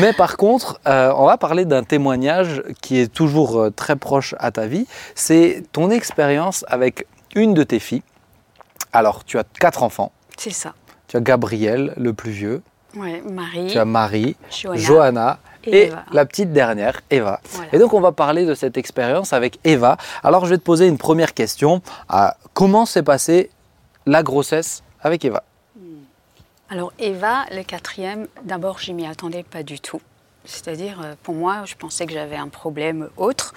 A: mais par contre, euh, on va parler d'un témoignage qui est toujours euh, très proche à ta vie. C'est ton expérience avec une de tes filles. Alors, tu as quatre enfants.
E: C'est ça.
A: Tu as Gabriel, le plus vieux.
E: Ouais, Marie,
A: Tu as Marie,
E: Johanna,
A: Johanna
E: et
A: la petite dernière, Eva.
E: Voilà.
A: Et donc, on va parler de cette expérience avec Eva. Alors, je vais te poser une première question. Comment s'est passée la grossesse avec Eva
E: Alors Eva, le quatrième, d'abord je m'y attendais pas du tout. C'est-à-dire, euh, pour moi, je pensais que j'avais un problème autre.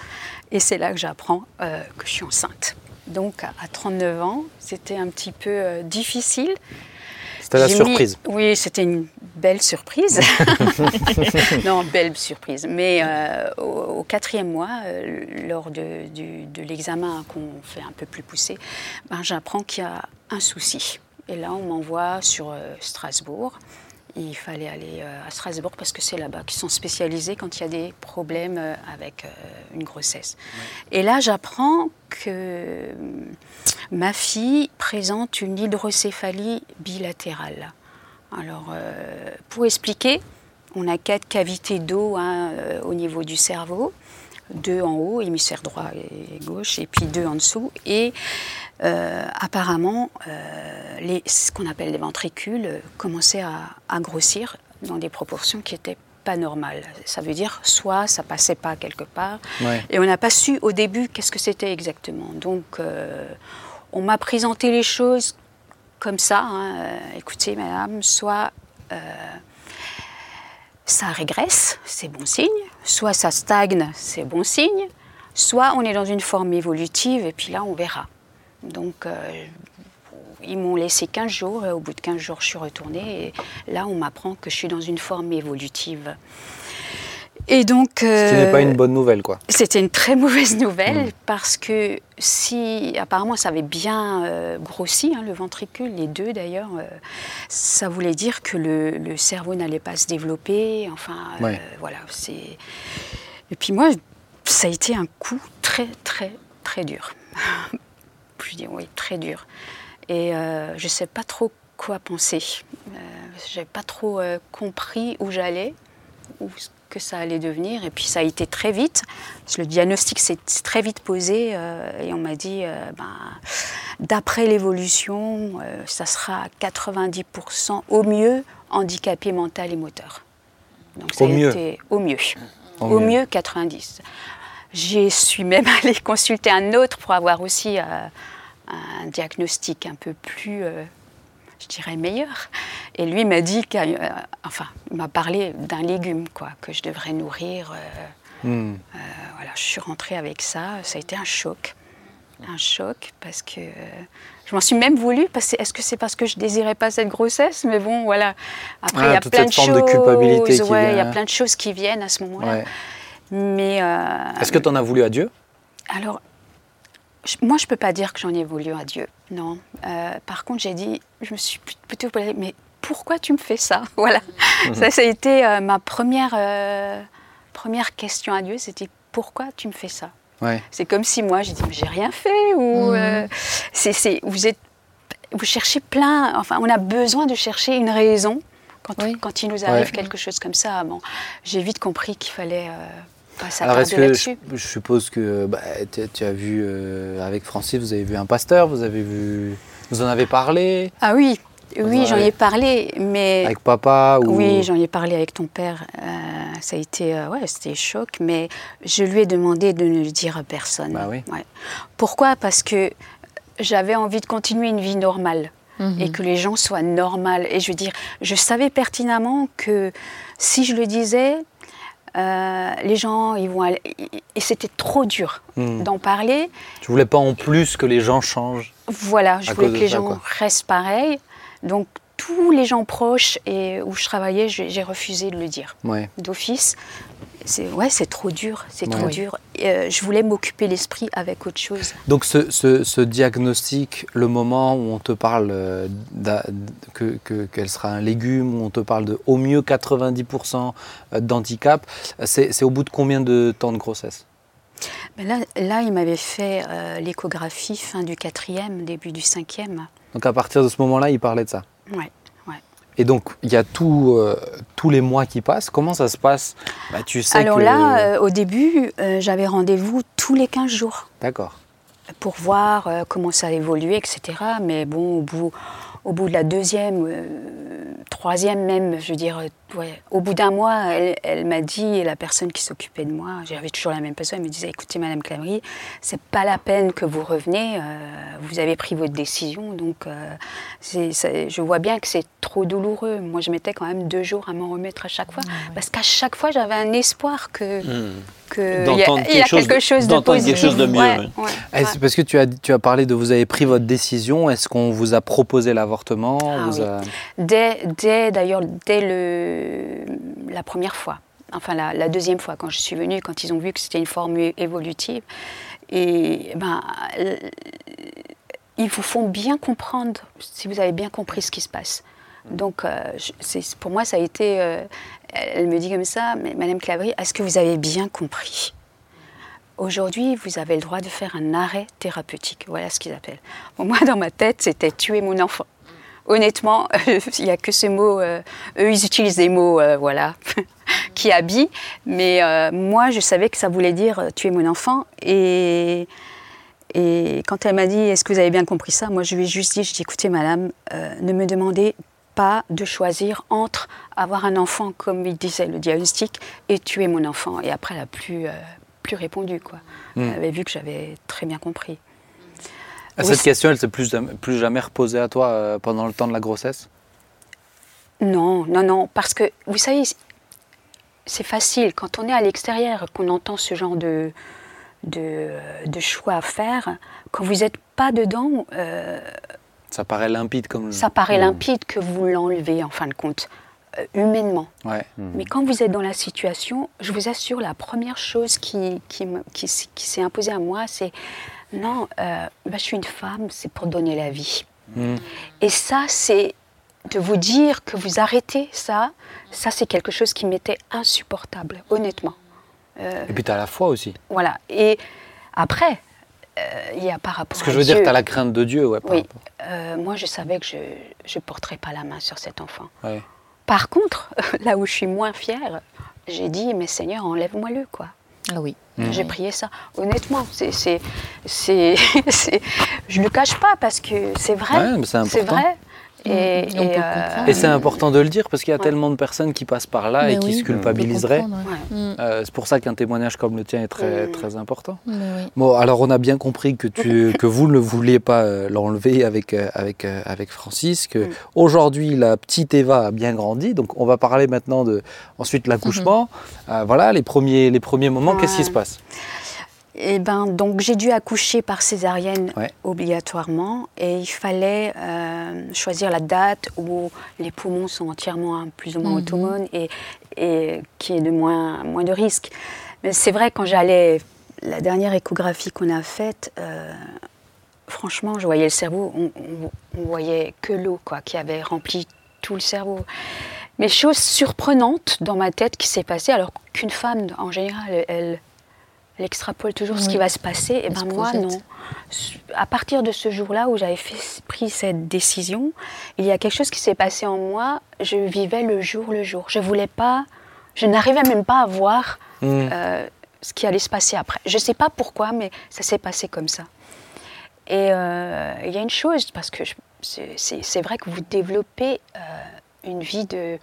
E: Et c'est là que j'apprends euh, que je suis enceinte. Donc à à 39 ans, c'était un petit peu euh, difficile.
A: C'était la
E: mis-
A: surprise.
E: Oui, c'était une belle surprise. non, belle surprise. Mais euh, au, au quatrième mois, lors de, l'examen qu'on fait un peu plus poussé, ben, j'apprends qu'il y a un souci. Et là, on m'envoie sur Strasbourg. Il fallait aller euh, à Strasbourg parce que c'est là-bas qu'ils sont spécialisés quand il y a des problèmes euh, avec euh, une grossesse. Et là, j'apprends que ma fille présente une hydrocéphalie bilatérale. Alors, euh, pour expliquer, on a quatre cavités d'eau hein, au niveau du cerveau, deux en haut, hémisphère droit et gauche, et puis deux en dessous. Et euh, apparemment, euh, les, ce qu'on appelle les ventricules euh, commençaient à, à grossir dans des proportions qui n'étaient pas normales. Ça veut dire soit ça passait pas quelque part,
A: Ouais.
E: et on n'a pas su au début qu'est-ce que c'était exactement. Donc, on m'a présenté les choses comme ça. hein. Écoutez, madame, soit ça régresse, c'est bon signe, soit ça stagne, c'est bon signe, soit on est dans une forme évolutive et puis là, on verra. Donc, euh, ils m'ont laissé 15 jours et au bout de 15 jours, je suis retournée et là, on m'apprend que je suis dans une forme évolutive. Et donc,
A: Ce qui n'est
E: euh,
A: pas une bonne nouvelle, quoi.
E: c'était une très mauvaise nouvelle parce que si apparemment ça avait bien euh, grossi, hein, le ventricule, les deux d'ailleurs, euh, ça voulait dire que le, le cerveau n'allait pas se développer. Enfin, euh,
A: Ouais.
E: voilà. C'est. Et puis moi, ça a été un coup très très très dur. Je dis oui, très dur. Et euh, je ne sais pas trop quoi penser. Euh, je n'avais pas trop euh, compris où j'allais, où ce que ça allait devenir. Et puis ça a été très vite. Le diagnostic s'est très vite posé euh, et on m'a dit, ben, d'après l'évolution, ça sera à 90% au mieux handicapé mental et moteur. Donc ça
A: Au
E: a
A: mieux.
E: été au mieux.
A: Au
E: Au,
A: mieux.
E: mieux. 90. J'y suis même allée consulter un autre pour avoir aussi un diagnostic un peu plus, euh, je dirais, meilleur. Et lui m'a dit, euh, enfin, m'a parlé d'un légume, quoi, que je devrais nourrir. euh,
A: Hmm.
E: voilà, je suis rentrée avec ça, ça a été un choc. un choc parce que euh, je m'en suis même voulu. Parce que est-ce que c'est parce que je désirais pas cette grossesse? Mais bon, voilà. Après,
A: Ah,
E: il y a
A: toute
E: plein de choses.
A: de
E: ouais, il y a plein de choses qui viennent à ce moment-là.
A: Ouais.
E: Mais euh,
A: Est-ce que tu en as voulu à Dieu?
E: Alors, moi, je peux pas dire que j'en ai voulu à Dieu. Non. Euh, par contre, j'ai dit, je me suis plut- plutôt posé, mais pourquoi tu me fais ça? Voilà.
A: Mhm.
E: Ça, ça a été euh, ma première, euh, première question à Dieu. C'était pourquoi tu me fais ça?
A: Ouais.
E: C'est comme si moi, j'ai dit, mais j'ai rien fait. Ou euh, c'est, c'est- vous êtes, vous cherchez plein. Enfin, on a besoin de chercher une raison quand,
B: Oui.
E: quand il nous arrive
A: Ouais.
E: quelque chose comme ça. Bon, j'ai vite compris qu'il fallait pas
A: Alors, est-ce
E: s'attarder
A: que je,
E: là-dessus.
A: je suppose que bah, tu, tu as vu euh, avec Francis, vous avez vu un pasteur, vous avez vu, vous en avez parlé?
E: Ah oui, oui, j'en ai parlé, mais
A: avec papa ou
E: oui, j'en ai parlé avec ton père. Euh, ça a été, euh, ouais, c'était choc, mais je lui ai demandé de ne le dire à personne.
A: Bah oui.
E: Ouais. Pourquoi? Parce que j'avais envie de continuer une vie normale
B: Mhm.
E: et que les gens soient normales. Et je veux dire, je savais pertinemment que si je le disais, euh, les gens, ils vont aller- et c'était trop dur
A: Hmm.
E: d'en parler.
A: Tu voulais pas en plus que les gens changent
E: Voilà, je voulais que les
A: ça,
E: gens
A: quoi.
E: restent pareils. Donc, tous les gens proches et où je travaillais, j'ai refusé de le dire
A: Ouais.
E: d'office. C'est ouais, c'est trop dur, c'est trop dur. Euh, je voulais m'occuper l'esprit avec autre chose.
A: Donc ce, ce- ce diagnostic, le moment où on te parle euh, d'a- que- qu'elle sera un légume, où on te parle de au mieux 90% d'handicap, c'est au bout de combien de temps de grossesse?
E: Mais là, là, il m'avait fait euh, l'échographie fin du quatrième, début du cinquième.
A: Donc à partir de ce moment-là, il parlait de ça?
E: Ouais.
A: Et donc il y a tout, euh, tous les mois qui passent. Comment ça se passe? Bah, Tu sais
E: Alors
A: que...
E: là, euh, au début, euh, j'avais rendez-vous tous les 15 jours.
A: D'accord.
E: pour voir comment ça évoluait, etc. Mais bon, au bout, au bout de la deuxième, troisième même, je veux dire, ouais, au bout d'un mois, elle, elle m'a dit, et la personne qui s'occupait de moi, j'avais toujours la même personne, elle me disait, écoutez, Madame Clamery, c'est pas la peine que vous reveniez, euh, vous avez pris votre décision, donc euh, je vois bien que c'est trop douloureux. Moi, je mettais quand même deux jours à m'en remettre à chaque fois, parce qu'à chaque fois, j'avais un espoir que...
C: Hmm.
E: que il y a, il y a
C: quelque chose de-
E: quelque chose de
C: d'entendre
E: positif.
C: quelque chose de mieux,
E: Ouais,
A: Est-ce-. Parce que tu as, tu as parlé de vous avez pris votre décision. Est-ce qu'on vous a proposé l'avortement
E: Ah
A: Vous
E: oui.
A: a-
E: Dès, dès d'ailleurs, dès le, la première fois, enfin la, deuxième fois, quand je suis venue, quand ils ont vu que c'était une forme évolutive, et ben, ils vous font bien comprendre, si vous avez bien compris ce qui se passe. Donc, euh, pour moi, ça a été. euh, elle me dit comme ça, mais Madame Clavry, est-ce que vous avez bien compris? Aujourd'hui, vous avez le droit de faire un arrêt thérapeutique. Voilà ce qu'ils appellent. Moi, dans ma tête, c'était tuer mon enfant. Honnêtement, il n'y a que ce mot. euh, eux, ils utilisent des mots, euh, voilà, qui habillent. Mais euh, moi, je savais que ça voulait dire euh, tuer mon enfant. Et, et quand elle m'a dit Est-ce que vous avez bien compris ça? Moi, je lui ai juste dit Je dis, écoutez, madame, ne me demandez pas de choisir entre avoir un enfant, comme il disait le diagnostic, et tuer mon enfant. Et après, elle n'a plus, plus répondu. Quoi.
A: Hmm.
E: Elle avait vu que j'avais très bien compris.
A: Ah,
E: Oui,
A: Cette question, elle s'est plus, jamais- plus jamais reposée à toi euh, pendant le temps de la grossesse?
E: Non, non, non, parce que vous savez, c'est facile quand on est à l'extérieur, qu'on entend ce genre de, de, de choix à faire. Quand vous n'êtes pas dedans, euh,
A: Ça paraît limpide comme.
E: ça paraît
A: Hmm.
E: limpide que vous l'enlevez en fin de compte, euh, humainement.
A: Ouais.
E: Mais quand vous êtes dans la situation, je vous assure, la première chose qui, qui, qui s'est imposée à moi, c'est non, euh, bah, je suis une femme, c'est pour donner la vie.
A: Hmm.
E: Et ça, c'est de vous dire que vous arrêtez ça, ça c'est quelque chose qui m'était insupportable, honnêtement. Euh,
A: Et puis tu as la foi aussi.
E: voilà. Et après, euh, il y a par rapport
A: Parce que
E: à
A: je veux dire, tu as la crainte de Dieu. Ouais, par
E: Oui, euh, moi je savais que je ne porterais pas la main sur cet enfant.
A: ouais.
E: Par contre, là où je suis moins fière, j'ai dit, mais Seigneur, enlève-moi-le, quoi.
B: Ah oui.
E: J'ai prié ça. Honnêtement, c'est, c'est, c'est, je ne le cache pas parce que c'est vrai.
A: Ouais, mais c'est
E: vrai. Et.
B: Et
E: euh.
A: Et c'est important de le dire parce qu'il y a
E: Ouais.
A: tellement de personnes qui passent par là
B: Mais
A: et qui se culpabiliseraient.
B: ouais. Mm.
A: Euh, c'est pour ça qu'un témoignage comme le tien est très,
E: Mm.
A: très important.
B: Oui.
A: Bon, alors on a bien compris que, tu, que vous ne vouliez pas euh, l'enlever avec, euh, avec, euh, avec Francis, que
E: Mm.
A: aujourd'hui la petite Eva a bien grandi. Donc on va parler maintenant de ensuite l'accouchement. Euh, voilà, les premiers, les premiers moments, qu'est-ce qui se passe?
E: Et ben donc j'ai dû accoucher par césarienne
A: Ouais.
E: obligatoirement et il fallait euh, choisir la date où les poumons sont entièrement hein, plus ou moins
B: Mhm.
E: autonomes et, et qui est de moins moins de risques. Mais c'est vrai quand j'allais la dernière échographie qu'on a faite, euh, franchement je voyais le cerveau, on, on, on voyait que l'eau quoi qui avait rempli tout le cerveau. Mais chose surprenante dans ma tête qui s'est passée, alors qu'une femme en général elle elle extrapole toujours ce qui va se passer. Et
B: Elle
E: ben moi,
B: projette.
E: non. À partir de ce jour-là où j'avais fait- pris cette décision, il y a quelque chose qui s'est passé en moi. Je vivais le jour le jour. Je voulais pas, je n'arrivais même pas à voir
A: Mm.
E: euh, ce qui allait se passer après. Je ne sais pas pourquoi, mais ça s'est passé comme ça. Et euh, il y a une chose, parce que c'est vrai que vous développez euh, une vie de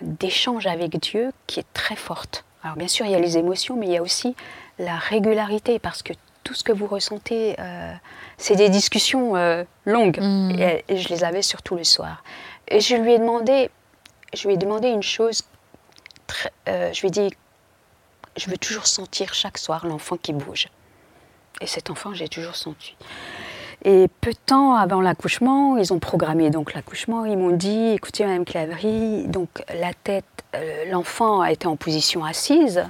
E: d'échange avec Dieu qui est très forte. Alors bien sûr, il y a les émotions, mais il y a aussi la régularité, parce que tout ce que vous ressentez, euh, c'est des discussions euh, longues,
B: Mm.
E: et, et je les avais surtout le soir. Et je lui ai demandé, je lui ai demandé une chose, très- euh, je lui ai dit, je veux toujours sentir chaque soir l'enfant qui bouge. Et cet enfant, j'ai toujours senti. Et peu de temps avant l'accouchement, ils ont programmé donc l'accouchement. Ils m'ont dit, écoutez, Madame Claverie, donc la tête, l'enfant a été en position assise.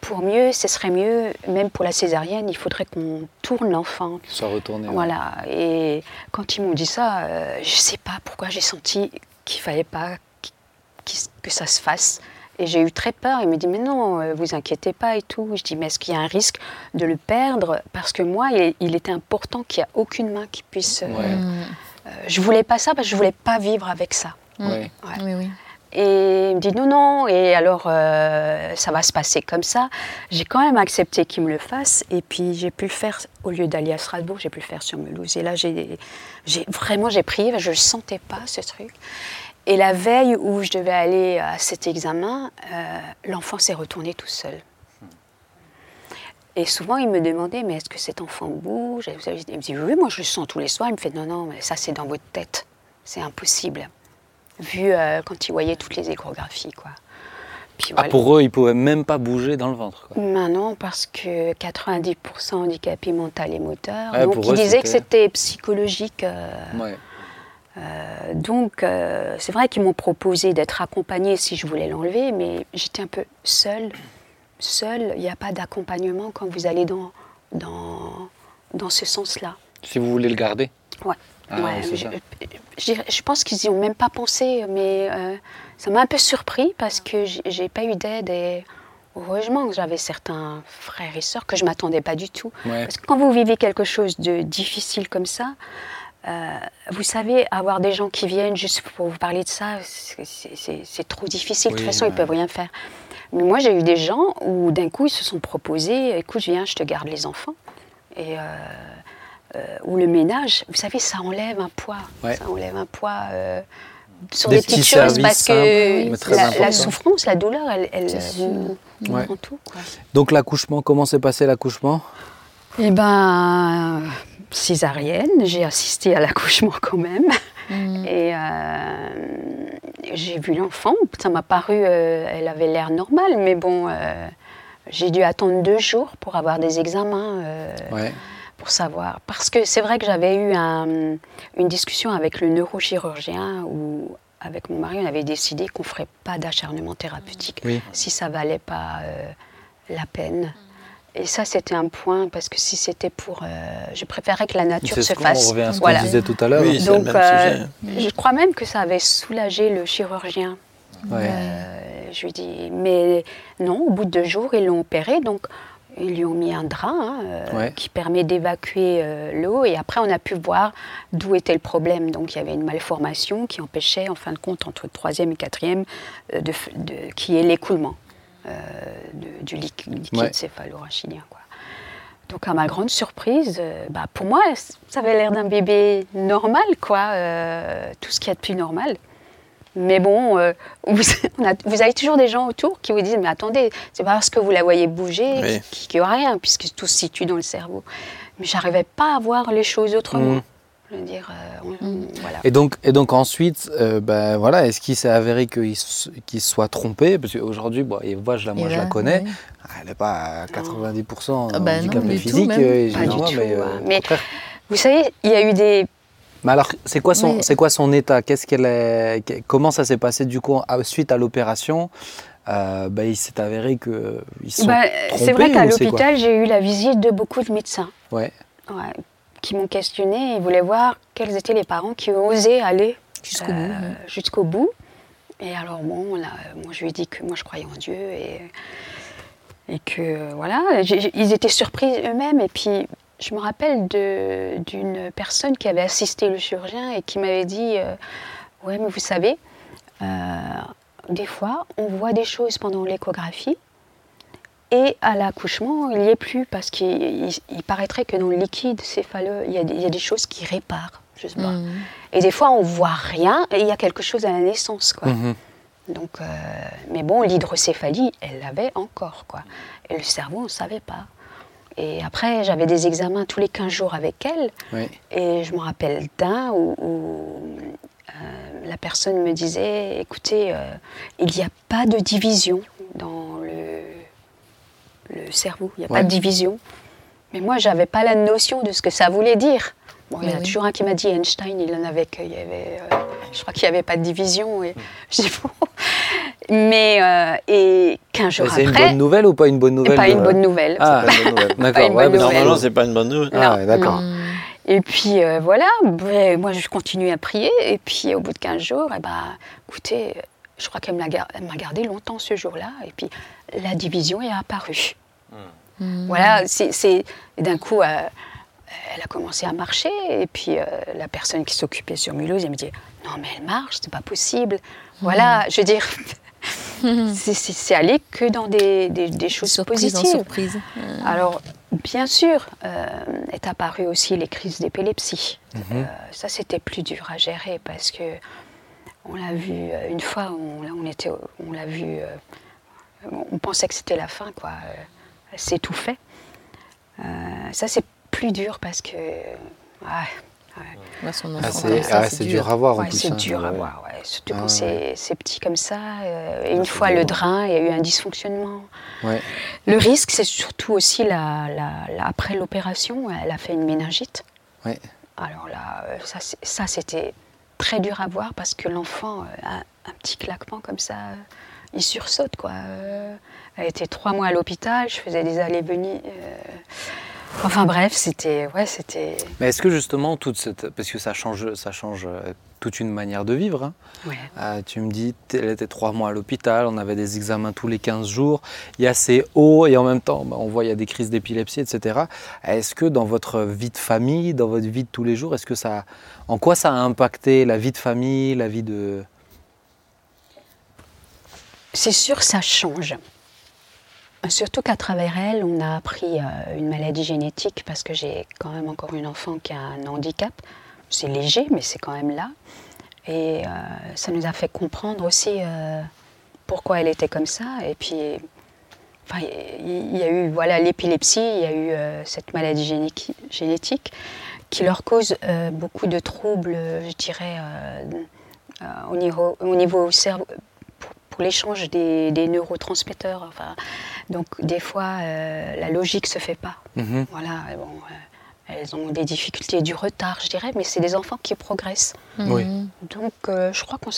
E: Pour mieux, ce serait mieux, même pour la césarienne, il faudrait qu'on tourne l'enfant.
A: Qu'il soit retourné. ouais.
E: Voilà. Et quand ils m'ont dit ça, euh, je sais pas pourquoi j'ai senti qu'il fallait pas qu'- que ça se fasse. Et j'ai eu très peur. Il me dit mais non, euh, vous inquiétez pas et tout. Je dis mais est-ce qu'il y a un risque de le perdre? Parce que moi, il, il était important qu'il n'y ait aucune main qui puisse. euh,
A: Ouais.
B: Mm.
E: euh, je voulais pas ça parce que je voulais pas vivre avec ça.
A: Ouais.
E: Ouais.
B: Oui, oui.
E: Et il me dit non, non, et alors euh, ça va se passer comme ça. J'ai quand même accepté qu'il me le fasse, et puis j'ai pu le faire, au lieu d'aller à Strasbourg, j'ai pu le faire sur Mulhouse. Et là, j'ai vraiment, j'ai prié, je ne sentais pas ce truc. Et la veille où je devais aller à cet examen, euh, l'enfant s'est retourné tout seul. Et souvent, il me demandait, mais est-ce que cet enfant bouge? Il me dit, oui, moi je le sens tous les soirs. Il me fait, non, non, mais ça c'est dans votre tête. C'est impossible. Vu euh, quand il voyait toutes les échographies, quoi. Puis
A: Ah, pour eux, ils pouvaient même pas bouger dans le ventre. quoi.
E: Maintenant, parce que 90% handicapés mental et moteur. Donc,
A: pour
E: il
A: eux,
E: disait que
A: c'était-
E: psychologique. euh,
A: Ouais.
E: euh, donc, c'est vrai qu'ils m'ont proposé d'être accompagnée si je voulais l'enlever, mais j'étais un peu seule. Seule, il n'y a pas d'accompagnement quand vous allez dans, dans, dans ce sens-là.
A: Si vous voulez le garder.
E: Ouais.
A: Ah,
E: Ouais, je, je pense qu'ils n'y ont même pas pensé, mais euh, ça m'a un peu surpris parce que j'ai- pas eu d'aide et heureusement que j'avais certains frères et sœurs que je m'attendais pas du tout.
A: Ouais.
E: Parce que quand vous vivez quelque chose de difficile comme ça, euh, vous savez, avoir des gens qui viennent juste pour vous parler de ça, c'est- trop difficile. de toute façon, ils
A: ouais.
E: peuvent rien faire. Mais moi, j'ai eu des gens où d'un coup, ils se sont proposés écoute, viens, je te garde les enfants. Et. euh, ou le ménage, vous savez, ça enlève un poids.
A: Ouais.
E: Ça enlève un poids euh, sur
A: Des
E: petites choses parce que la, souffrance, la douleur, elle, elle
A: Ouais.
E: prend tout. Quoi.
A: Donc l'accouchement, comment s'est passé l'accouchement?
E: Eh ben, césarienne, j'ai assisté à l'accouchement quand même.
B: Mm.
E: Et euh, j'ai vu l'enfant, ça m'a paru, euh, elle avait l'air normale, mais bon, euh, j'ai dû attendre deux jours pour avoir des examens. euh,
A: Ouais.
E: Pour savoir. Parce que c'est vrai que j'avais eu un- une discussion avec le neurochirurgien où, avec mon mari, on avait décidé qu'on ne ferait pas d'acharnement thérapeutique
A: Oui.
E: si ça valait pas euh, la peine. Et ça, c'était un point, parce que si c'était pour... euh, je préférais que la nature se
A: ce qu'on
E: fasse.
A: revient à ce qu'on
E: Voilà.
A: disait tout à l'heure.
C: Oui, c'est le
E: Donc,
C: même
E: euh,
C: sujet.
E: je crois même que ça avait soulagé le chirurgien.
A: Ouais.
E: Euh, je lui dis, mais non, au bout de deux jours, ils l'ont opéré, donc ils lui ont mis un drap hein, euh,
A: Ouais.
E: qui permet d'évacuer euh, l'eau, et après on a pu voir d'où était le problème. Donc il y avait une malformation qui empêchait, en fin de compte, entre le troisième et quatrième, euh, de, de- qui est l'écoulement euh, du liqui- liquide
A: Ouais.
E: céphalorachidien. Quoi. Donc à ma grande surprise, bah, pour moi, ça avait l'air d'un bébé normal, quoi, tout ce qu'il y a de plus normal. Mais bon, euh, vous, on a- vous avez toujours des gens autour qui vous disent Mais attendez, c'est pas parce que vous la voyez bouger
C: Oui.
E: qu'il n'y aura rien, puisque tout se situe dans le cerveau. Mais j'arrivais pas à voir les choses autrement.
A: Mhm.
E: Je veux dire, euh, on-
B: Mm.
E: voilà.
A: Et donc, et donc ensuite, euh, ben voilà, est-ce qu'il s'est avéré qu'il se soit trompé? Parce qu'aujourd'hui, bon, Eva, je la, moi,
B: Et
A: je
B: là,
A: la connais.
B: ouais.
A: Elle n'est pas à 90%
B: Ah bah tout,
A: physique, euh,
E: Pas du
A: excuse-moi,
E: tout,
A: mais, euh,
E: hein. Mais-. Vous savez, il y a eu des.
A: Mais alors, c'est quoi son,
B: Oui.
A: c'est quoi son état? Qu'est-ce qu'elle est, que- Comment ça s'est passé du coup à- suite à l'opération? Euh, ben, Il s'est avéré que ils sont
E: Bah, c'est vrai qu'à l'hôpital, j'ai eu la visite de beaucoup de médecins
A: Ouais.
E: ouais, qui m'ont questionné et voulaient voir quels étaient les parents qui osaient aller
B: Jusqu'au
E: euh,
B: bout. ouais.
E: jusqu'au bout. Et alors, bon, là, moi, je lui ai dit que moi, je croyais en Dieu et, et que, voilà, j'ai- j'ai- ils étaient surpris eux-mêmes. Et puis, je me rappelle d'une personne qui avait assisté le chirurgien et qui m'avait dit euh, Ouais, mais vous savez, euh, des fois, on voit des choses pendant l'échographie. Et à l'accouchement, il n'y est plus parce qu'il il- il paraîtrait que dans le liquide céphaleux, il y a des, il y a des choses qui réparent. Je sais pas.
B: Mhm.
E: Et des fois, on voit rien et il y a quelque chose à la naissance, quoi.
A: Mhm.
E: Donc, euh, mais bon, l'hydrocéphalie, elle l'avait encore, quoi. Et le cerveau, on ne savait pas. Et après, j'avais des examens tous les 15 jours avec elle.
A: Oui.
E: Et je me rappelle d'un où, où, euh, la personne me disait, écoutez, euh, il n'y a pas de division dans le, le cerveau. Il n'y a
A: Ouais.
E: pas de division. Mais moi, j'avais pas la notion de ce que ça voulait dire. Bon, il y en a
B: oui.
E: toujours un qui m'a dit Einstein, il en avait qu'il y avait, euh, je crois qu'il n'y avait pas de division. Et je dis bon. Mais euh, et 15 jours
A: Et C'est une
E: après,
A: bonne nouvelle ou pas une bonne nouvelle
E: pas une bonne nouvelle.
A: Ah,
D: Pas une bonne nouvelle.
A: d'accord. ouais,
C: Normalement, c'est pas une bonne nouvelle.
A: Ah, ouais, d'accord.
B: Mhm.
E: Et puis euh, voilà, moi je continue à prier. Et puis au bout de 15 jours, eh ben, écoutez, je crois qu'elle m'a gardé longtemps ce jour-là. Et puis la division est apparue.
B: Mhm.
E: Voilà, c'est d'un coup, euh, elle a commencé à marcher. Et puis euh, la personne qui s'occupait sur Mulhouse, elle me dit Non, mais elle marche, c'est pas possible. Voilà, je veux dire, c'est- c'est c'est allé que dans des, des- des choses
B: Surprise en
E: positives.
B: surprise. Euh,
E: Alors, bien sûr, euh, est apparu aussi les crises d'épilepsie. Euh, ça, c'était plus dur à gérer parce que on l'a vu euh, une fois, on, l'a- on était, on l'a vu, euh, on pensait que c'était la fin, quoi. Euh, Elle s'étouffait. Euh, ça, c'est plus dur parce que, ouais,
B: voir son
A: Ah,
B: enfant
A: c'est ah, c'est dur à voir en
E: Ouais,
A: plus.
E: c'est
A: hein.
E: dur à
A: Ouais.
E: voir, ouais. surtout
A: Ah,
E: quand
A: ouais.
E: c'est petit comme ça. euh, une fois
A: dur,
E: le
A: ouais.
E: drain, il y a eu un dysfonctionnement.
A: Ouais.
E: Le risque, c'est surtout aussi la, la- la- après l'opération, elle a fait une méningite.
A: Ouais.
E: Alors là, euh, ça, c'était très dur à voir parce que l'enfant, euh, a un petit claquement comme ça, il sursaute quoi. Euh, elle était trois mois à l'hôpital, je faisais des allées-venues. euh, Enfin bref, c'était, ouais, c'était,
A: Mais est-ce que justement, toute cette... parce que ça change, ça change euh, toute une manière de vivre. hein.
E: ouais.
A: Euh, tu me dis, elle était trois mois à l'hôpital, on avait des examens tous les 15 jours, il y a ces hauts et en même temps, bah, on voit il y a des crises d'épilepsie, etc. Est-ce que dans votre vie de famille, dans votre vie de tous les jours, est-ce que ça, en quoi ça a impacté la vie de famille, la vie de...
E: C'est sûr, ça change. Surtout qu'à travers elle, on a appris euh, une maladie génétique parce que j'ai quand même encore une enfant qui a un handicap. C'est léger, mais c'est quand même là. Et euh, ça nous a fait comprendre aussi euh, pourquoi elle était comme ça. Et puis, il y a eu voilà l'épilepsie, il y a eu cette maladie généti- génétique qui leur cause beaucoup de troubles, je dirais, au niveau, au niveau cerveau, l'échange des, des neurotransmetteurs. Enfin, donc des fois, euh, la logique se fait pas.
A: Mhm.
E: Voilà, bon, euh, elles ont des difficultés, du retard, je dirais, mais c'est des enfants qui progressent.
A: Oui.
B: Mhm.
E: Donc, euh, je crois qu'on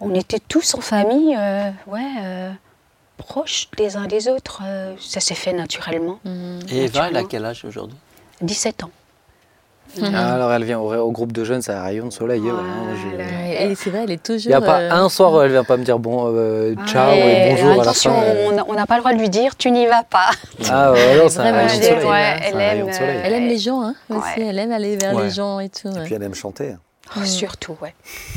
E: on était tous en famille, euh, ouais, euh, proches les uns des autres. euh, ça s'est fait naturellement.
B: Mhm.
C: Et Eva, elle a
E: Naturellement.
C: quel âge aujourd'hui?
E: 17 ans.
A: Ah, alors elle vient au, au groupe de jeunes, c'est un rayon de soleil.
B: Et c'est vrai, elle est toujours.
A: Il n'y a pas
B: euh,
A: un soir où elle vient pas me dire bon, euh, ciao
E: Ouais,
A: et bonjour à la
E: attention,
A: fin.
E: on n'a- pas le droit de lui dire tu n'y vas pas.
A: Ah ouais, non, c'est un rayon de
B: elle
A: soleil.
B: ouais,
E: elle
A: un rayon
E: aime,
A: de soleil.
E: euh,
B: Elle aime les gens, hein, aussi. Elle aime aller vers
A: Ouais.
B: les gens et tout.
D: Et puis elle aime chanter.
E: Oh,
B: Mm.
E: Surtout, ouais.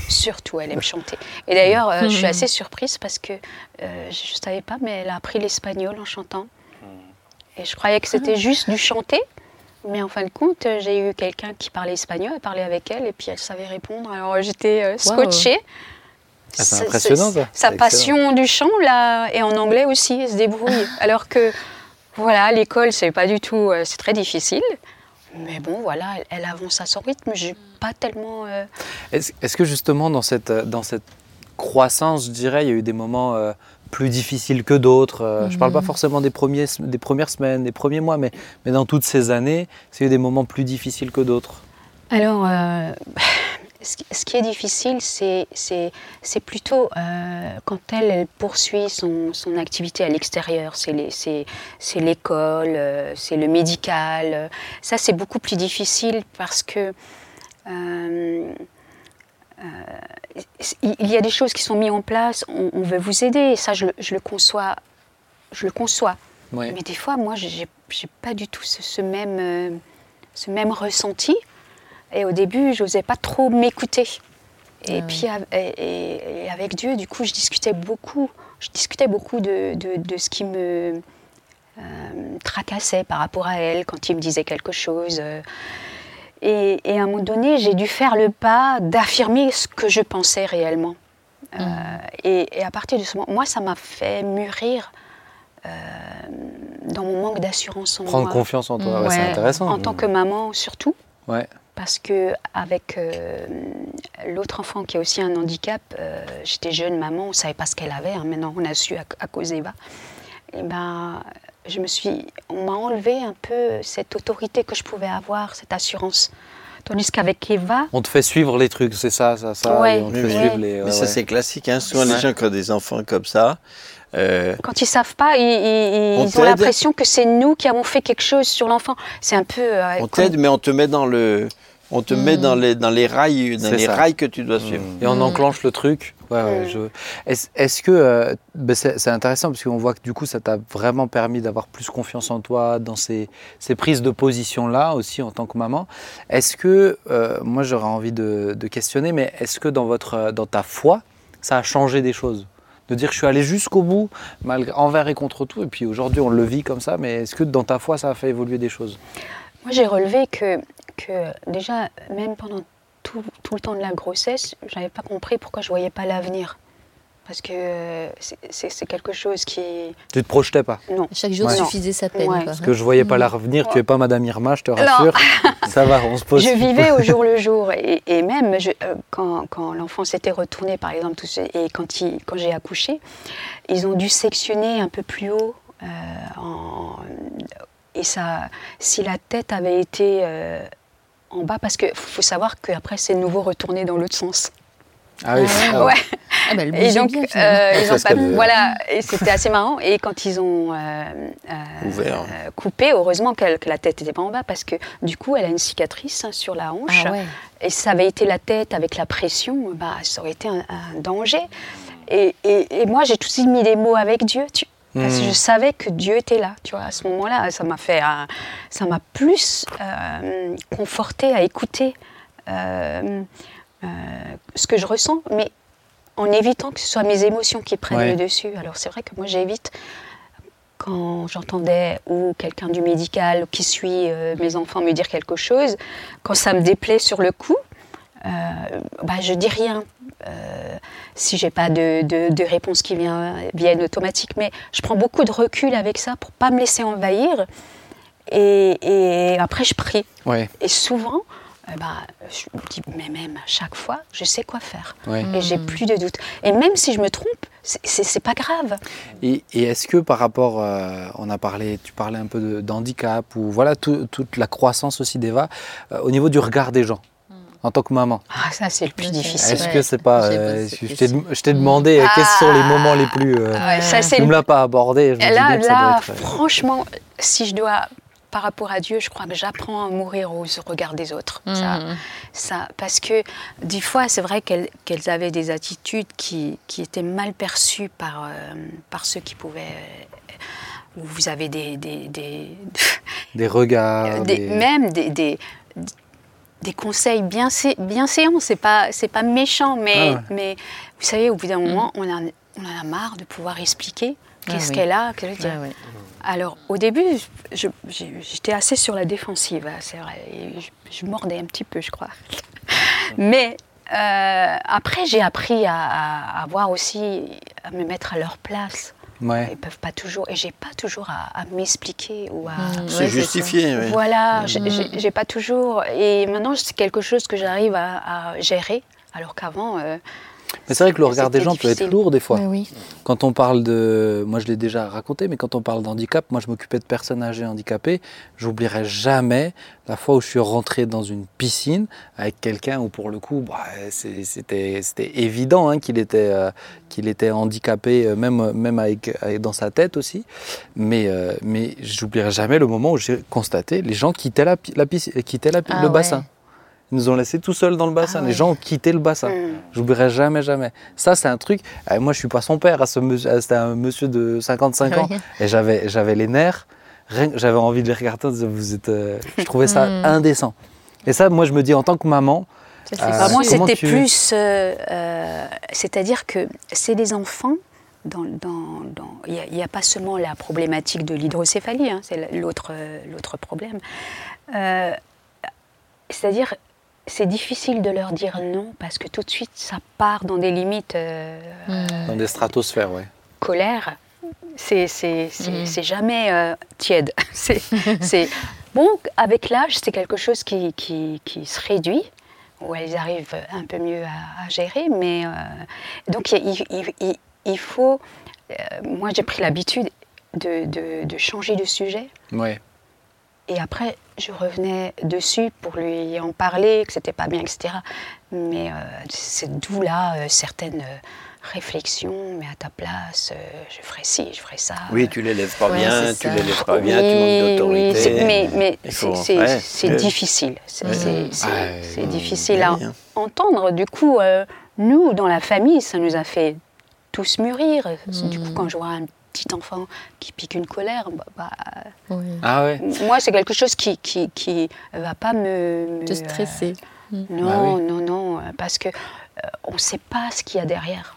E: Surtout, elle aime chanter. Et d'ailleurs, euh, je suis
B: Mm.
E: assez surprise parce que euh, je ne savais pas, mais elle a appris l'espagnol en chantant. Et je croyais que c'était juste du chanter. Mais en fin de compte, euh, j'ai eu quelqu'un qui parlait espagnol, elle parlait avec elle et puis elle savait répondre. Alors j'étais euh, scotchée.
A: Ah, c'est impressionnant, ça.
E: Sa passion du chant, là, et en anglais aussi, elle se débrouille. Alors que, voilà, à l'école, c'est pas du tout, euh, c'est très difficile. Mais bon, voilà, elle, elle avance à son rythme. J'ai pas tellement. euh,
A: Est-ce que justement dans cette, dans cette croissance, je dirais, il y a eu des moments euh, plus difficiles que d'autres euh, Je ne parle pas forcément des, premiers, des premières semaines, des premiers mois, mais, mais dans toutes ces années, eu des moments plus difficiles que d'autres
E: Alors, euh, ce qui- est difficile, c'est- c'est c'est plutôt euh, quand elle, elle poursuit son, son activité à l'extérieur. C'est les- c'est c'est l'école, c'est le médical. Ça, c'est beaucoup plus difficile parce que euh, il il y a des choses qui sont mises en place. On, on veut vous aider. Et ça, je, le- je le conçois. Je le conçois. Mais des fois, moi, j'ai pas du tout ce, ce même, euh, ce même ressenti. Et au début, je n'osais pas trop m'écouter. Et
B: Ah
E: puis, et, et- et avec Dieu, du coup, je discutais beaucoup. Je discutais beaucoup de, de- de ce qui me euh, tracassait par rapport à elle quand il me disait quelque chose. Et, et à un moment donné, j'ai dû faire le pas d'affirmer ce que je pensais réellement. Euh, et, et à partir de ce moment, moi, ça m'a fait mûrir euh, dans mon manque d'assurance en
A: Prendre
E: moi.
A: confiance en toi, ouais, c'est
B: Ouais.
A: intéressant.
E: En tant que maman, surtout.
A: Ouais.
E: Parce que avec euh, l'autre enfant qui a aussi un handicap, euh, j'étais jeune maman, on ne savait pas ce qu'elle avait. hein. maintenant, on a su à, à cause d'Eva. Et ben, je me suis, on m'a enlevé un peu cette autorité que je pouvais avoir, cette assurance. Tandis qu'avec Eva,
A: On te fait suivre les trucs, c'est ça, ça, ça.
E: Ouais,
A: et on te
C: oui,
A: fait
C: oui.
A: suivre les.
C: Mais ça,
A: ouais.
C: c'est classique. Hein. Souvent, les gens qui ont des enfants comme ça, euh,
E: quand ils savent pas, ils, ils-
C: On
E: ils ont l'impression que c'est nous qui avons fait quelque chose sur l'enfant. C'est un peu. euh,
C: on t'aide, mais on te met dans le, on te met dans les, dans les rails, dans les
A: ça.
C: rails que tu dois suivre.
A: Et on enclenche le truc. Ouais, ouais, je- Est-ce que euh, ben, c'est intéressant parce qu'on voit que du coup ça t'a vraiment permis d'avoir plus confiance en toi dans ces, ces prises de position là aussi en tant que maman. Est-ce que euh, moi j'aurais envie de, de questionner, mais est-ce que dans votre euh, dans ta foi ça a changé des choses? De dire je suis allé jusqu'au bout malgré envers et contre tout et puis aujourd'hui on le vit comme ça mais est-ce que dans ta foi ça a fait évoluer des choses?
E: Moi, j'ai relevé que, que déjà, même pendant tout, tout le temps de la grossesse, je n'avais pas compris pourquoi je ne voyais pas l'avenir. Parce que c'est- quelque chose qui...
A: tu te projetais pas?
E: Non.
B: Chaque jour
A: Ouais.
B: suffisait sa peine.
E: Ouais.
B: quoi.
A: parce que je voyais pas l'avenir tu es pas madame Irma je te rassure ça va on se pose
E: Je vivais au jour le jour. Et, et même je- euh, quand, quand l'enfant s'était retourné, par exemple, tout ce- et quand, il- quand j'ai accouché, ils ont dû sectionner un peu plus haut. euh, en- et ça, si la tête avait été euh, en bas, parce qu'il faut savoir qu'après, c'est de nouveau retourné dans l'autre sens.
A: ah oui,
B: Ah
A: ah ouais.
E: Ouais.
B: Ah bah,
E: Et donc,
B: bien,
E: euh, ils ont pas- voilà, et c'était assez marrant. Et quand ils ont euh, euh,
C: Ouvert.
E: euh, coupé, heureusement que la tête n'était pas en bas, parce que du coup, elle a une cicatrice hein, sur la hanche.
B: Ah ouais.
E: Et si ça avait été la tête avec la pression, bah, ça aurait été un, un danger. Et, et- et moi, j'ai tout de suite mis des mots avec Dieu. Tu, parce que je savais que Dieu était là, tu vois, à ce moment-là. Ça m'a fait, un- ça m'a plus euh, conforté à écouter euh, euh, ce que je ressens, mais en évitant que ce soit mes émotions qui prennent
A: Ouais.
E: le dessus. Alors c'est vrai que moi j'évite quand j'entendais ou quelqu'un du médical qui suit euh, mes enfants me dire quelque chose, quand ça me déplaît sur le coup, bah, je dis rien. Si j'ai pas de, de, de réponse qui vient, viennent automatique, mais je prends beaucoup de recul avec ça pour pas me laisser envahir. Et, et après, je prie.
A: Ouais,
E: Et souvent, euh, bah, je me dis, mais même à chaque fois, je sais quoi faire.
A: ouais.
E: Et j'ai plus de doute. Et même si je me trompe, c'est- pas grave.
A: Et, et est-ce que par rapport, euh, on a parlé, tu parlais un peu d'handicap ou voilà tout- toute la croissance aussi d'Eva, euh, au niveau du regard des gens, en tant que maman.
E: Ah, ça, c'est le plus difficile.
A: Est-ce que c'est pas,
B: j'ai
A: euh, je t'ai je demandé euh, quels sont les moments les plus, euh,
E: Ouais, ça, c'est
A: tu
E: le
A: me l'as pas abordé. Je me dis
E: Là,
A: que ça
E: là
A: doit être,
E: franchement, si je dois, par rapport à Dieu, je crois que j'apprends à mourir au regard des autres. Ça,
B: Mhm.
E: ça, parce que des fois, c'est vrai qu'elles qu'elles avaient des attitudes qui, qui étaient mal perçues par, euh, par ceux qui pouvaient. euh, vous avez des, des, des-
A: des regards,
E: des-
A: des-
E: même des, des, conseils bien, sé- bien séants. C'est pas, c'est pas méchant, mais,
A: Ah ouais.
E: mais vous savez, au bout d'un moment, on, a, on en a marre de pouvoir expliquer
B: Ah
E: qu'est-ce
B: oui.
E: qu'elle a.
B: ouais.
E: alors, au début, j'étais assez sur la défensive, hein, c'est vrai. Et je, je mordais un petit peu, je crois. Mais euh, après, j'ai appris à, à- à voir aussi, à me mettre à leur place.
A: Ouais.
E: Ils peuvent pas toujours, et j'ai pas toujours à, à m'expliquer ou à.
B: Mm,
C: C'est
B: ouais,
C: justifié. oui.
E: Voilà, j'ai-
B: Mhm.
E: j'ai j'ai pas toujours. Et maintenant, c'est quelque chose que j'arrive à, à gérer, alors qu'avant. euh,
A: Mais c'est vrai que le regard des gens peut être lourd des fois.
B: Oui.
A: Quand on parle de, moi je l'ai déjà raconté, mais quand on parle d'handicap, moi je m'occupais de personnes âgées handicapées. J'oublierai jamais la fois où je suis rentré dans une piscine avec quelqu'un où pour le coup, bah, c'était évident hein, qu'il était, euh, qu'il était handicapé, euh, même, même avec, avec- dans sa tête aussi. Mais, euh, mais j'oublierai jamais le moment où j'ai constaté les gens quittaient, la, la piscine, quittaient la
B: Ah
A: le
B: ouais.
A: bassin. Ils nous ont laissés tout seuls dans le bassin.
B: Ah
A: Les
B: ouais.
A: gens ont quitté le bassin.
E: hmm.
A: J'oublierai jamais, jamais. Ça, c'est un truc. euh, moi, je suis pas son père. C'était un monsieur de 55 ans. Et j'avais, j'avais les nerfs. J'avais envie de les regarder. Vous êtes. euh, je trouvais ça
B: Mm.
A: indécent. Et ça, moi, je me dis en tant que maman.
E: Bah, moi, c'était
A: tu-
E: plus. euh, euh, C'est-à-dire que c'est des enfants. dans- dans- dans- Il n'y a, pas seulement la problématique de l'hydrocéphalie, hein, c'est l'autre euh, l'autre problème. Euh, C'est-à-dire, c'est difficile de leur dire non parce que tout de suite, ça part dans des limites euh,
B: Mm.
A: Dans des stratosphères, ouais.
E: colère. C'est c'est- jamais euh, tiède. C'est c'est- bon, avec l'âge, c'est quelque chose qui, qui, qui se réduit, où elles arrivent un peu mieux à, à gérer, mais euh, donc il, il- il- il- il faut. euh, moi, j'ai pris l'habitude de, de- de changer de sujet.
A: Ouais.
E: Et après, je revenais dessus pour lui en parler, que c'était pas bien, etc. Mais euh, c'est d'où là euh, certaines euh, réflexions. Mais à ta place, euh, je ferais ci, je ferais ça.
C: Oui, tu l'élèves pas
B: Ouais,
C: bien, tu l'élèves pas bien,
E: Oui,
C: tu manques
E: oui,
C: d'autorité.
E: c'est- mais c'est
C: ouais, ouais.
E: difficile. C'est
C: ouais.
E: difficile à
C: Oui,
E: entendre. Du coup, euh, nous, dans la famille, ça nous a fait tous mûrir. Du coup,
B: Mm.
E: quand je vois un petit enfant qui pique une colère, bah, bah,
B: Oui.
A: Ah ouais.
E: moi, c'est quelque chose qui qui, qui va pas me, me,
B: Te stresser.
E: non,
A: Bah oui.
E: non, non, euh, parce que euh, on ne sait pas ce qu'il y a derrière.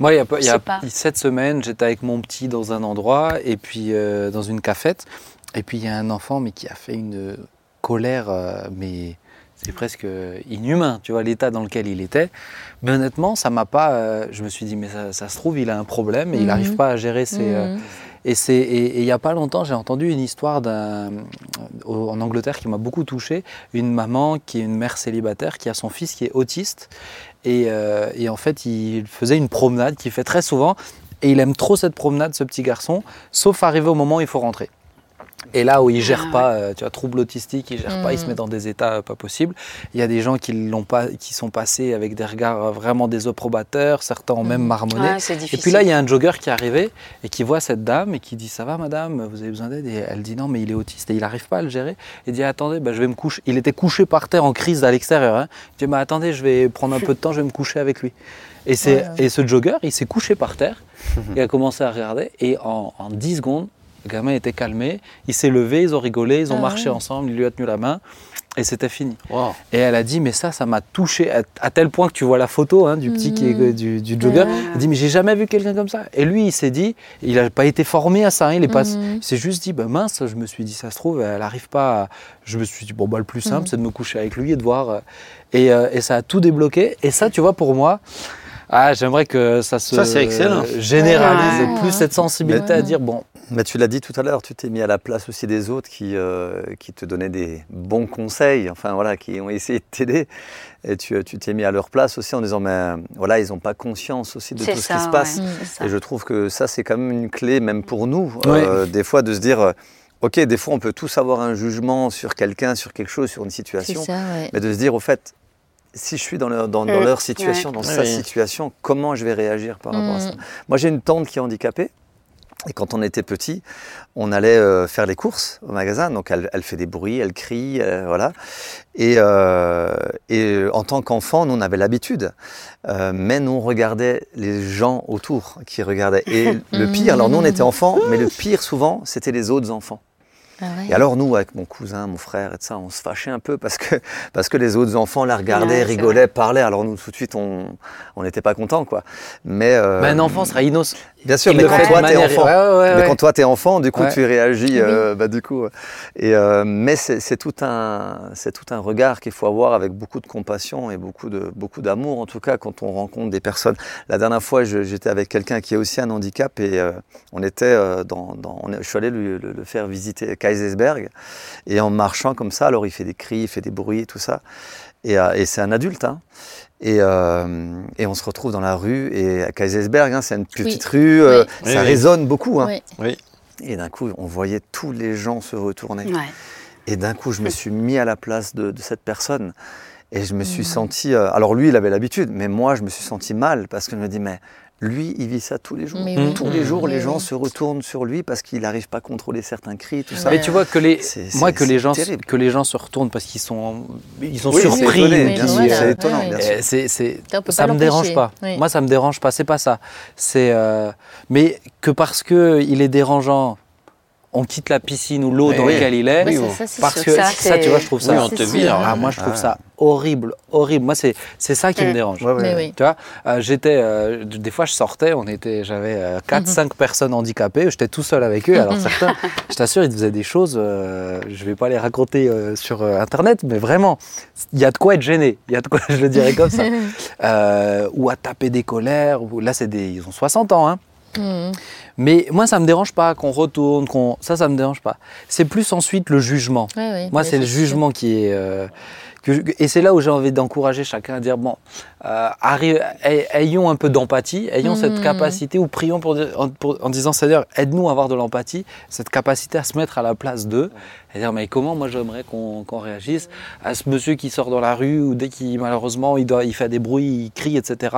A: Moi, il y a, il y a cette semaine, j'étais avec mon petit dans un endroit, et puis euh, dans une cafette, et puis il y a un enfant mais qui a fait une colère, euh, mais c'est presque inhumain, tu vois, l'état dans lequel il était. Mais honnêtement, ça m'a pas. euh, je me suis dit, mais ça, ça se trouve, il a un problème et il
B: Mhm.
A: n'arrive pas à gérer ses. euh,
B: Mhm.
A: et c'est et, et il y a pas longtemps, j'ai entendu une histoire d'un en Angleterre qui m'a beaucoup touché. Une maman qui est une mère célibataire qui a son fils qui est autiste et, euh, et en fait il faisait une promenade qu'il fait très souvent et il aime trop cette promenade ce petit garçon, sauf arrivé au moment où il faut rentrer. Et là où il gère
E: Ah,
A: pas, euh, tu vois, trouble autistique, il gère pas, il se
B: Mhm.
A: met dans des états euh, pas possibles. Il y a des gens qui l'ont pas, qui sont passés avec des regards euh, vraiment désapprobateurs, certains ont même
B: Mhm.
A: marmonné. Et puis là, il y a un jogger qui est arrivé et qui voit cette dame et qui dit Ça va, madame, vous avez besoin d'aide? Et elle dit Non, mais il est autiste et il n'arrive pas à le gérer. Il dit Attendez, bah, je vais me coucher. Il était couché par terre en crise à l'extérieur. hein. Il dit bah, Attendez, je vais prendre un peu de temps, je vais me coucher avec lui. Et,
B: Ouais.
A: et ce jogger, il s'est couché par terre, il a commencé à regarder et en, en 10 secondes, le gamin était calmé, il s'est levé, ils ont rigolé, ils ont
B: Ah
A: marché ensemble, il lui a tenu la main et c'était fini.
C: Wow.
A: Et elle a dit, mais ça, ça m'a touché à, à tel point que tu vois la photo hein, du petit qui est,
B: Mhm.
A: du, du jogger.
E: Ouais.
A: Elle dit, mais j'ai jamais vu quelqu'un comme ça. Et lui, il s'est dit, il n'a pas été formé à ça. hein, il est pas, il s'est juste dit, bah, mince, je me suis dit, ça se trouve, elle n'arrive pas. à- Je me suis dit, bon, bah, le plus simple,
B: Mhm.
A: c'est de me coucher avec lui et de voir. euh, Et, euh, et ça a tout débloqué. Et ça, tu vois, pour moi, ah, j'aimerais que ça se
C: Ça, c'est excellent.
A: généralise.
E: Ouais.
A: Plus cette sensibilité à
B: Ouais.
A: dire, bon,
D: Mais tu l'as dit tout à l'heure, tu t'es mis à la place aussi des autres qui, euh, qui te donnaient des bons conseils, enfin voilà, qui ont essayé de t'aider. Et tu tu t'es mis à leur place aussi en disant, mais voilà, ils n'ont pas conscience aussi de tout ce
E: ça,
D: qui se passe.
E: ouais,
B: Mm.
E: c'est ça.
D: Et je trouve que ça, c'est quand même une clé, même pour nous, euh, des fois, de se dire, euh, ok, des fois, on peut tous avoir un jugement sur quelqu'un, sur quelque chose, sur une
B: C'est
D: situation,
B: ça, ouais.
D: mais de se dire, au fait, si je suis dans leur, dans, dans
E: Mm,
D: leur situation, dans
C: Oui,
D: sa
C: oui.
D: situation, comment je vais réagir par rapport à ça?
B: Mm.
D: Moi, j'ai une tante qui est handicapée. Et quand on était petit, on allait euh, faire les courses au magasin. Donc, elle, elle fait des bruits, elle crie, euh, voilà. Et, euh, et en tant qu'enfant, nous, on avait l'habitude. Euh, mais nous, on regardait les gens autour qui regardaient. Et le pire, alors nous, on était enfants, mais le pire, souvent, c'était les autres enfants.
B: Ah ouais.
D: Et alors nous, avec mon cousin, mon frère et tout ça, on se fâchait un peu parce que, parce que les autres enfants la regardaient,
E: Ouais,
D: rigolaient, parlaient. Alors nous, tout de suite, on on n'était pas contents, quoi. Mais euh,
A: ben, un enfant sera innocent.
D: Bien sûr, mais quand toi, t'es
A: manière-
D: enfant.
A: Ouais, ouais, ouais,
D: mais quand toi, t'es enfant, du coup,
A: Ouais.
D: tu réagis, euh, bah, du coup. Et, euh, mais c'est tout, un, c'est tout un regard qu'il faut avoir avec beaucoup de compassion et beaucoup de beaucoup d'amour, en tout cas, quand on rencontre des personnes. La dernière fois, j'étais avec quelqu'un qui a aussi un handicap et euh, on était euh, dans, dans- on est- je suis allé lui, le, le faire visiter Kaisersberg et en marchant comme ça, alors il fait des cris, il fait des bruits et tout ça. Et, euh, et c'est un adulte, hein. Et, euh, et on se retrouve dans la rue et à Kaisersberg, hein, c'est une petite rue, euh,
B: Oui.
D: ça
C: Oui, oui.
D: résonne beaucoup. Hein. Et d'un coup, on voyait tous les gens se retourner.
E: Ouais.
D: Et d'un coup, je me suis mis à la place de, de cette personne. Et je me suis
B: Mhm.
D: senti. euh, alors lui, il avait l'habitude, mais moi, je me suis senti mal parce que je me dis, mais lui, il vit ça tous les jours.
B: Mais oui.
D: Tous les jours, les gens se retournent sur lui parce qu'il n'arrive pas à contrôler certains cris, tout ça.
A: Mais tu vois que les,
D: C'est-
A: moi
D: c'est-
A: que les gens,
D: terrible.
A: que les gens se retournent parce qu'ils sont, ils sont
D: Oui, c'est
A: surpris.
D: étonné,
A: ou
B: bien
A: qu'ils-
B: sûr, c'est
D: étonnant.
A: Euh, c'est, c'est-
B: Ça,
A: me dérange pas.
B: Oui.
A: Moi, ça me dérange pas. C'est pas ça. C'est, euh, mais que parce que il est dérangeant, on quitte la piscine ou l'eau dans
C: oui.
A: laquelle il est.
B: Oui, ça,
A: parce
B: sûr.
A: que
E: Ça,
A: tu vois, je trouve ça.
C: Oui, on te vire.
A: Ah, moi, je trouve
D: Ah.
A: ça horrible, horrible. Moi, c'est, c'est ça qui me
E: Mm.
A: dérange.
D: Ouais, ouais,
B: Mais
D: ouais.
B: oui.
A: Tu vois, euh, j'étais, euh, des fois je sortais, on était, j'avais 4-5 personnes handicapées, j'étais tout seul avec eux. Alors certains, je t'assure, ils faisaient des choses, euh, je vais pas les raconter euh, sur euh, internet, mais vraiment, il y a de quoi être gêné, il y a de quoi, je le dirais comme ça. Euh, ou à taper des colères, ou, là c'est des, ils ont 60 ans, hein.
B: Mhm.
A: Mais moi ça me dérange pas qu'on retourne, qu'on, ça, ça me dérange pas. C'est plus ensuite le jugement. Moi, c'est le jugement qui est. euh, que je- et c'est là où j'ai envie d'encourager chacun à dire bon, euh, arrive, ayons un peu d'empathie, ayons cette
B: Mhm.
A: capacité, ou prions pour, en, pour- en disant Seigneur, aide-nous à avoir de l'empathie, cette capacité à se mettre à la place d'eux, et dire mais comment moi j'aimerais qu'on réagisse à ce monsieur qui sort dans la rue, ou dès qu'il malheureusement il, doit, il fait des bruits, il crie, etc.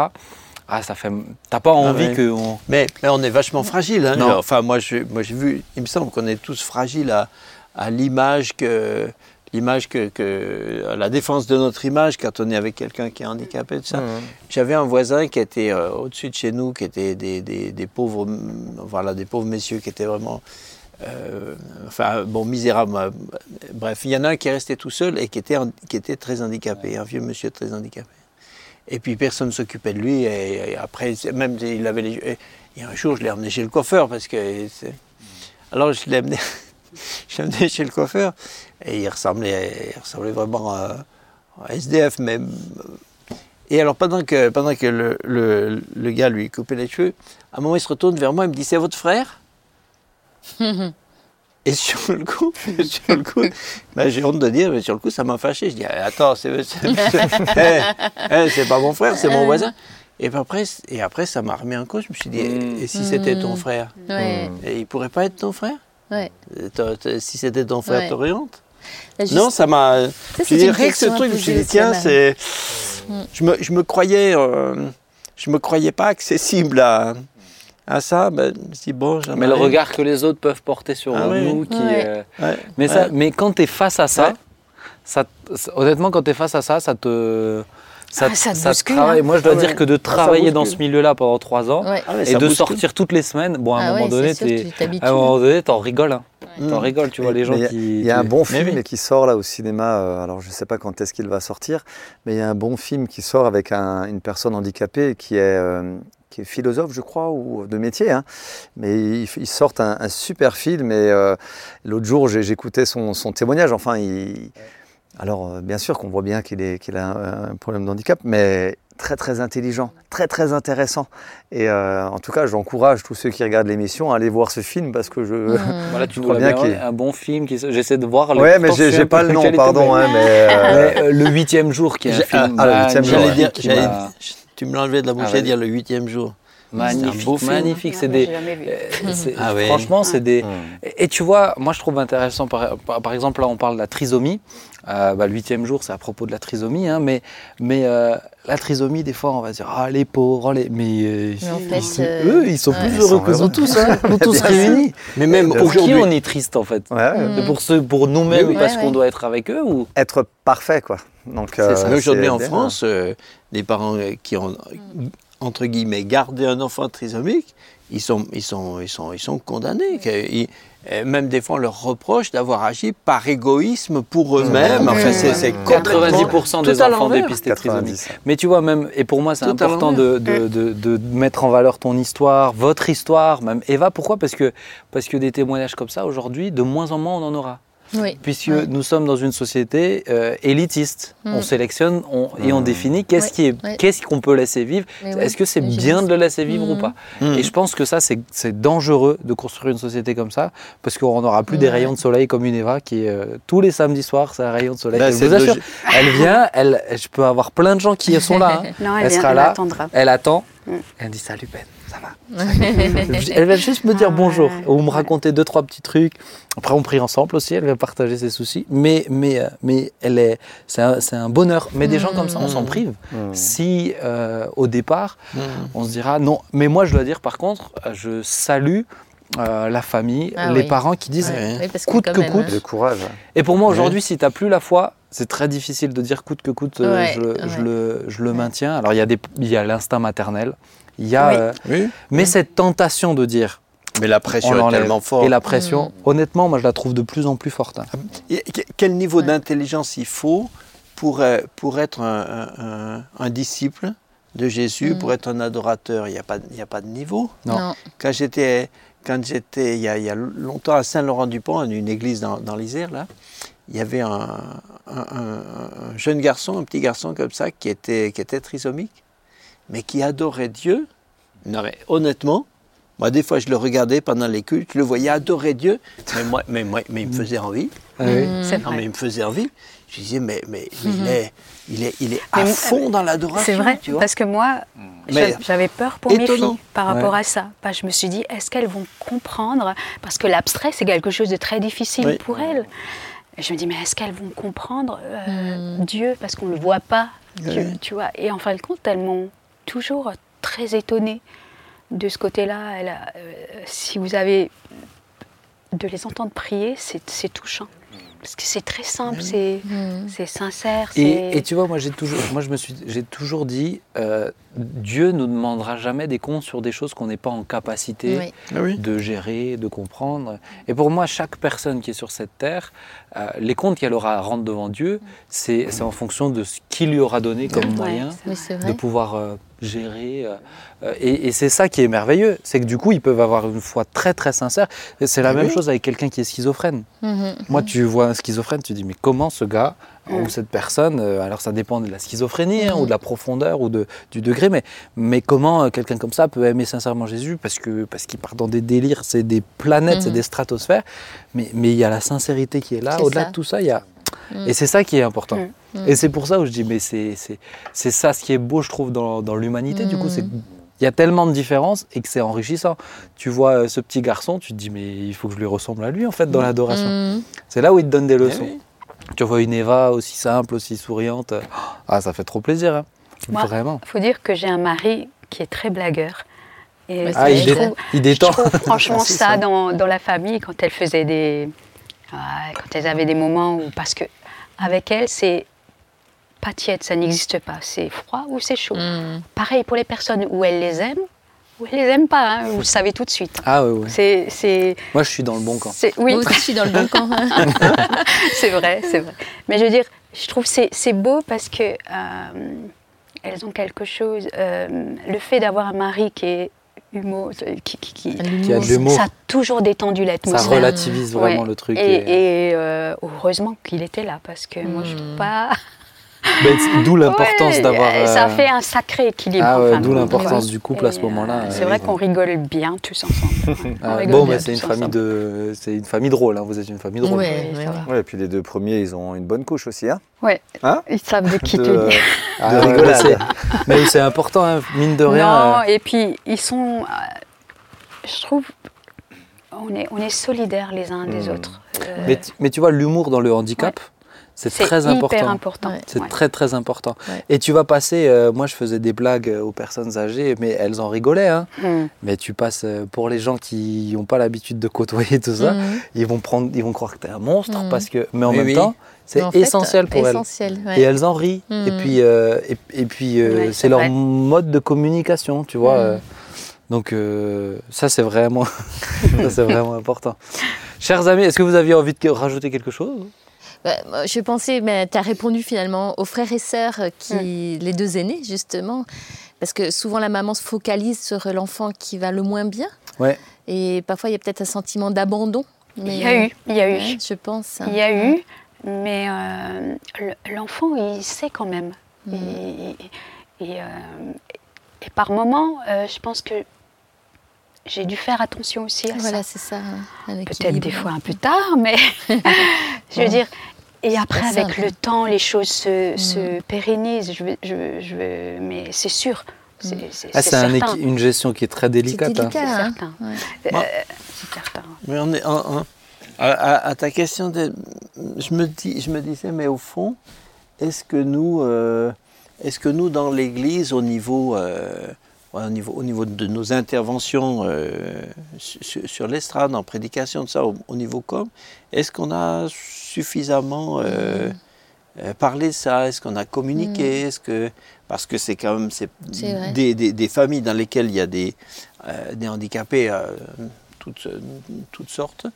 A: Ah, ça fait. T'as pas envie
C: ouais.
A: que. on-
C: Mais, mais on est vachement fragile. Hein,
A: Non.
C: Enfin, moi, je- moi, j'ai vu, il me semble qu'on est tous fragiles à, à l'image que, l'image que, que- à la défense de notre image quand on est avec quelqu'un qui est handicapé, tout ça.
D: Mhm.
C: J'avais un voisin qui était euh, au-dessus de chez nous, qui était des, des- des pauvres, voilà, des pauvres messieurs qui étaient vraiment, euh, enfin, bon, misérables. Bref, il y en a un qui est resté tout seul et qui était, qui était très handicapé, un vieux monsieur très handicapé. Et puis personne ne s'occupait de lui. Et, après, même il avait les. Et, un jour, je l'ai emmené chez le coiffeur parce que. Alors, je l'ai amené, chez le coiffeur et il ressemblait, ressemblait vraiment à, à SDF. Mais, et alors, pendant que, pendant que le, le- le gars lui coupait les cheveux, à un moment, il se retourne vers moi et me dit C'est votre frère? Et sur le coup, sur le coup ben, j'ai honte de dire, mais sur le coup, ça m'a fâché. Je dis, attends, c'est c'est- Eh, eh, c'est pas mon frère, c'est mon voisin. Et puis après, et après, ça m'a remis en cause. Je me suis dit,
A: Mm.
C: et si c'était ton
B: Mm.
C: frère
B: Ouais,
C: Et il pourrait pas être ton frère
B: ouais.
C: Euh, t'as- t'as- Si c'était ton frère,
B: Ouais.
C: t'aurais honte
B: Là, juste-
C: Non, ça m'a.
B: Ça,
C: Je rien que ce truc, je me suis dit, tiens, c'est.
B: Mm.
C: Je me, je me croyais. euh, je me croyais pas accessible à, à ça. Ben, je dit, bon,
A: Mais le regard que les autres peuvent porter sur
C: Ah oui.
A: nous, qui.
B: Ouais.
A: euh,
C: Ouais,
A: Mais,
C: ouais.
A: ça, mais quand tu es face à ça, ça, honnêtement, quand tu es face à ça, ça te.
E: Ah, ça te bouscule,
A: travaille.
E: hein.
A: Moi, je dois
C: Ah ouais.
A: dire que de
C: Ah, ça
A: travailler dans ce milieu-là pendant trois ans
B: Ouais.
C: Ah
A: et
C: ça
A: de
C: bouscule.
A: sortir toutes les semaines, bon, à un
B: Ah
A: moment
B: ouais,
A: donné, t'es- à un moment donné, t'en rigoles. hein. T'en rigoles, tu vois les gens
D: Mais
A: qui.
D: Il y a un bon
C: Mais
D: film
C: oui.
D: qui sort là au cinéma, euh, alors je ne sais pas quand est-ce qu'il va sortir, mais il y a un bon film qui sort avec un- une personne handicapée qui est, euh, qui est philosophe, je crois, ou de métier. hein. Mais ils, ils sortent un, un super film et euh, l'autre jour j'écoutais son, son témoignage. Enfin, il... alors euh, bien sûr qu'on voit bien qu'il a un, un problème de handicap, mais très très intelligent, très très intéressant. Et euh, en tout cas, j'encourage tous ceux qui regardent l'émission à aller voir ce film parce que je...
B: Mhm.
A: Voilà, tu l'as
D: bien qu'il-
A: un bon film. qui J'essaie de voir. le-
D: Ouais, mais j'ai pas le nom, pardon.
A: mais-
D: hein, mais, euh,
A: Mais, euh, le huitième jour, qui est un film.
D: ah, le huitième jour,
C: J'allais dire, tu me l'enlevais de la bouche,
A: Ah ouais.
C: dire le huitième jour.
A: Magnifique, magnifique. C'est des.
E: j'ai jamais vu.
A: euh,
C: Ah ouais.
A: Franchement, c'est des.
D: Hmm.
A: Et, et tu vois, moi je trouve intéressant, par exemple, là on parle de la trisomie. Euh, bah, le huitième jour, c'est à propos de la trisomie, hein, mais, mais euh, la trisomie, des fois, on va dire ah les pauvres, les... mais, euh,
B: Mais en
A: ils-
B: fait,
A: ils-
B: euh,
A: eux, ils sont
B: ouais.
A: plus
D: Ils
A: heureux
D: sont
A: que nous tous, hein, nous tous réunis.
C: Mais même
A: Pour qui
C: aujourd'hui,
A: on est triste en fait
D: ouais.
B: Mm.
A: Pour, ceux- pour nous-mêmes
C: oui.
A: parce
B: Ouais,
A: qu'on
B: ouais.
A: doit être avec eux ou
D: être parfait, quoi. Donc,
A: C'est ça.
D: euh,
C: Mais aujourd'hui en. France, euh, des parents qui ont, entre guillemets, gardé un enfant trisomique, ils sont, ils sont, ils sont, ils sont condamnés. Ils- même des fois, on leur reproche d'avoir agi par égoïsme pour eux-mêmes. Enfin, c'est, c'est complètement
A: 90% des enfants dépistés de trisomie.
D: 90.
A: Mais tu vois, même, et pour moi, c'est important de,
C: l'envers.
A: de, de- de mettre en valeur ton histoire, votre histoire, même Eva. Pourquoi? Parce que, parce que des témoignages comme ça, aujourd'hui, de moins en moins, on en aura.
B: Oui.
A: Puisque nous sommes dans une société euh, élitiste.
B: Mm.
A: On sélectionne on- et on
D: Mm.
A: définit qu'est-ce
B: Ouais.
A: qui est,
B: Ouais.
A: qu'est-ce qu'on peut laisser vivre. Est-ce que c'est bien de le laisser vivre
B: Mm.
A: ou pas?
C: Mm.
A: Et je pense que ça, c'est dangereux de construire une société comme ça, parce qu'on n'aura plus des rayons de soleil comme une Eva qui est euh, tous les samedis soirs, c'est un rayon de soleil. Je
C: c'est
A: vous assure, elle vient, elle, je peux avoir plein de gens qui sont là. hein.
E: Non, elle,
A: Elle
E: vient,
A: sera
E: elle
A: là.
E: attendra.
A: Elle attend, elle dit salut Ben, ça va. elle va juste me dire
E: Ah,
A: bonjour,
E: ouais.
A: ou me raconter deux trois petits trucs. Après, on prie ensemble aussi, elle va partager ses soucis. Mais mais euh, mais elle est, c'est un, c'est un bonheur. Mais des gens comme ça, on s'en
C: Mm.
A: prive.
D: Mm.
A: Si euh, au départ
C: Mm.
A: on se dira non. Mais moi, je dois dire par contre, je salue euh, la famille,
B: Ah
A: les
B: oui.
A: parents qui disent.
C: Ouais.
B: Oui, parce
A: Coûte que
B: même,
A: coûte.
B: hein.
D: Le courage.
A: Et pour moi, aujourd'hui, si tu n'as plus la foi, c'est très difficile de dire coûte que coûte,
B: Ouais,
A: je, le- je le, je le
B: Ouais.
A: maintiens. Alors, il y a, des- il y a l'instinct maternel. Il y a,
E: Oui.
A: euh,
C: Oui.
A: mais cette tentation de dire,
C: Mais la
A: on
C: pression est tellement forte.
A: Et la pression,
B: Mm.
A: honnêtement, moi, je la trouve de plus en plus forte. hein.
C: Et que- Quel niveau
B: Ouais.
C: d'intelligence il faut pour, euh, pour être un, un- un- un disciple de Jésus,
B: Mm.
C: pour être un adorateur? Il n'y a, pas- il y a pas de niveau.
A: Non.
B: Non.
C: Quand j'étais, quand j'étais il, y a, il y a longtemps à Saint-Laurent-du-Pont, une église dans, dans l'Isère, là, il y avait un, un- un- un jeune garçon, un petit garçon comme ça, qui était, qui était trisomique, mais qui adorait Dieu. Non, mais honnêtement, moi, des fois, je le regardais pendant les cultes, je le voyais adorer Dieu, mais, moi, mais, moi, mais il me faisait envie.
A: Ah oui.
B: Mm.
E: C'est
C: Non, mais il me faisait envie. Je disais, mais, mais, mais il, est, il, est, il est à
E: Mais-
C: fond dans l'adoration.
E: C'est vrai,
C: tu vois.
E: parce que moi,
C: Mais-
E: j'a- j'avais peur pour mes filles par rapport à ça. Bah, je me suis dit, est-ce qu'elles vont comprendre? Parce que l'abstrait, c'est quelque chose de très difficile
C: Oui.
E: pour elles. Et je me dis, mais est-ce qu'elles vont comprendre euh,
B: Mm.
E: Dieu? Parce qu'on ne le voit pas, Dieu, tu vois. Et en fin de compte, elles m'ont toujours très étonnée de ce côté-là. Euh, si vous avez de les entendre prier, c'est touchant. Parce que c'est très simple, c'est
B: Mm.
E: c'est sincère.
A: Et, et tu vois, moi j'ai toujours, moi je me suis, j'ai toujours dit, euh, Dieu nous demandera jamais des comptes sur des choses qu'on n'est pas en capacité
B: oui.
A: de gérer, de comprendre. Et pour moi, chaque personne qui est sur cette terre, euh, les comptes qu'elle aura à rendre devant Dieu, c'est en fonction de ce qu'il lui aura donné comme
E: Ouais,
A: moyen de pouvoir euh, gérer. euh, et et c'est ça qui est merveilleux, c'est que du coup, ils peuvent avoir une foi très très sincère. Et c'est la
C: Ah
A: même
C: oui.
A: chose avec quelqu'un qui est schizophrène.
B: Mhm.
A: Moi, tu vois un schizophrène, tu dis, mais comment ce gars ou
E: Mm.
A: cette personne, euh, alors ça dépend de la schizophrénie hein,
B: Mm.
A: ou de la profondeur ou de, du degré, mais, mais comment euh, quelqu'un comme ça peut aimer sincèrement Jésus parce que parce qu'il part dans des délires, c'est des planètes, c'est
B: Mhm.
A: des stratosphères, mais mais il y a la sincérité qui est là. Au-delà de tout ça, il y a
B: Mm.
A: et c'est ça qui est important.
E: Mm.
B: Mm.
A: Et c'est pour ça où je dis, mais c'est c'est c'est ça ce qui est beau, je trouve, dans, dans l'humanité. Du coup,
B: Mm.
A: c'est il y a tellement de différences et que c'est enrichissant. Tu vois euh, ce petit garçon, tu te dis, mais il faut que je lui ressemble à lui, en fait, dans l'adoration.
B: Mm.
A: C'est là où il te donne des
C: Eh
A: leçons.
C: oui.
A: Tu vois une Eva aussi simple, aussi souriante. Ah, ça fait trop plaisir. hein.
E: Moi,
A: Vraiment.
E: Il faut dire que j'ai un mari qui est très blagueur. Et
A: Ah, il,
E: je trouve,
A: il
E: je
A: détend.
E: trouve franchement ça, Dans, dans la famille, quand elle faisait des... Quand elles avaient des moments où... Parce que avec elle, c'est pas tiède, ça n'existe pas. C'est froid ou c'est chaud.
B: Mm.
E: Pareil pour les personnes où elle les aime elle les aime pas. hein, vous le savez tout de suite.
A: Ah oui, oui.
E: C'est... c'est-
A: Moi, je suis dans le bon camp.
E: c'est- oui,
B: Moi aussi, je suis dans le bon camp.
E: c'est vrai, c'est vrai. Mais je veux dire, je trouve que c'est c'est beau parce que euh, elles ont quelque chose. euh, le fait d'avoir un mari qui est humour, qui, qui, qui-
A: Qui a de l'humour.
E: ça a toujours détendu
A: Ça
E: l'atmosphère.
A: relativise vraiment
E: Ouais.
A: le truc.
E: Et,
A: et-
E: et, euh, heureusement qu'il était là parce que moi je
B: Mm.
E: trouve pas.
A: D'où l'importance
E: Ouais,
A: d'avoir.
E: euh, Ça
A: euh,
E: fait un sacré équilibre.
A: Ah ouais, d'où l'importance
E: ouais.
A: du couple à ce moment-là.
E: euh,
A: euh,
E: C'est vrai qu'on rigole bien tous ensemble.
A: Ah, bon, ben, c'est une famille
E: ensemble.
A: de, c'est une famille drôle. hein, Vous êtes une famille drôle.
B: Ouais,
E: Oui,
B: ouais,
D: et puis les deux premiers, ils ont une bonne couche aussi. Hein
E: Ouais,
D: Hein
E: ils savent de qui
D: De-.
A: Ah,
D: De
A: ouais,
D: rigolade.
A: mais c'est- Mais important, hein, mine de rien.
E: Non,
A: euh,
E: et puis ils sont. euh, je trouve. On est, on est solidaires les uns des
D: Mm.
E: autres. Euh,
A: mais, tu- mais tu vois, l'humour dans le handicap, c'est très
E: hyper
A: important.
E: important.
B: Ouais.
A: C'est
E: Ouais.
A: très très important.
B: Ouais.
A: Et tu vas passer, euh, moi je faisais des blagues aux personnes âgées, mais elles en rigolaient. Hein.
E: Mm.
A: Mais tu passes euh, pour les gens qui n'ont pas l'habitude de côtoyer tout ça,
B: Mm.
A: ils vont prendre, ils vont croire que tu es un monstre
B: Mhm.
A: parce que, mais en
C: Oui,
A: même
C: oui.
A: temps, c'est
B: en fait,
A: essentiel pour elles.
B: Essentiel, ouais.
A: Et elles en rient. Et puis, euh, et, et puis euh,
E: Ouais,
A: c'est leur
E: vrai.
A: mode de communication, tu vois. Euh. Donc euh, ça c'est vraiment, ça, c'est vraiment important. Chers amis, est-ce que vous aviez envie de rajouter quelque chose?
B: Bah, je pensais, mais tu as répondu finalement aux frères et sœurs, qui, les deux aînés justement, parce que souvent la maman se focalise sur l'enfant qui va le moins bien,
A: Ouais.
B: et parfois il y a peut-être un sentiment d'abandon.
E: Il y a eu, il y a eu.
B: Je pense. hein.
E: Il y a eu, mais euh, le- l'enfant, il sait quand même.
B: Mm.
E: Et, et, euh, et par moments, euh, je pense que j'ai dû faire attention aussi à
B: Voilà,
E: ça.
B: c'est ça. hein,
E: Peut-être des fois un peu tard, mais je veux dire. Et après, avec le temps, les choses se,
B: Mm.
E: se pérennisent. Je veux, je mais c'est sûr. C'est c'est-
A: Ah,
E: c'est
A: c'est un une gestion qui est très
B: C'est
A: délicate. hein.
B: délicat. hein.
E: certain.
B: Ouais.
E: Euh, c'est certain.
C: Mais on est en- en- à, à- à ta question, de- je, me dis, je me disais, mais au fond, est-ce que nous, euh, est-ce que nous dans l'Église, au niveau, euh, au niveau, au niveau de nos interventions euh, sur, sur l'estrade, en prédication, de ça, au, au niveau com, est-ce qu'on a suffisamment euh, euh, parlé de ça? Est-ce qu'on a communiqué? Est-ce que parce que c'est quand même des, des- des familles dans lesquelles il y a des, euh, des handicapés euh, toutes, toutes sortes.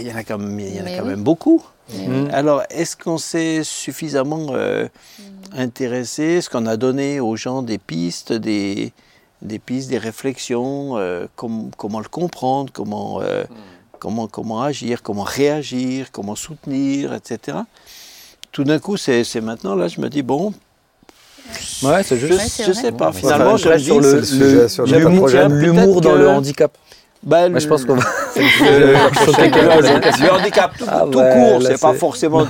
C: Il y en a quand même, il y en a quand
B: oui.
C: même beaucoup.
A: Mm.
C: Alors, est-ce qu'on s'est suffisamment euh, intéressé? Est-ce qu'on a donné aux gens des pistes, des, des pistes, des réflexions euh, com- Comment le comprendre Comment, euh, comment, comment agir Comment réagir Comment soutenir Etc. Tout d'un coup, c'est c'est maintenant, là, je me dis, bon,
A: Ouais, c'est
C: je
A: juste.
B: Ouais,
C: je
B: vrai.
C: sais pas.
D: Ouais,
C: Finalement, je me
A: reste
C: dis,
A: sur le,
D: le sujet sur
C: le
A: l'humour,
C: projet.
A: l'humour
C: Peut-être
A: dans
C: que-
A: le handicap.
C: Bah,
A: Mais je pense qu'on va.
C: le,
A: le-
C: le handicap tout,
A: Ah
C: tout
A: ouais,
C: court, c'est pas forcément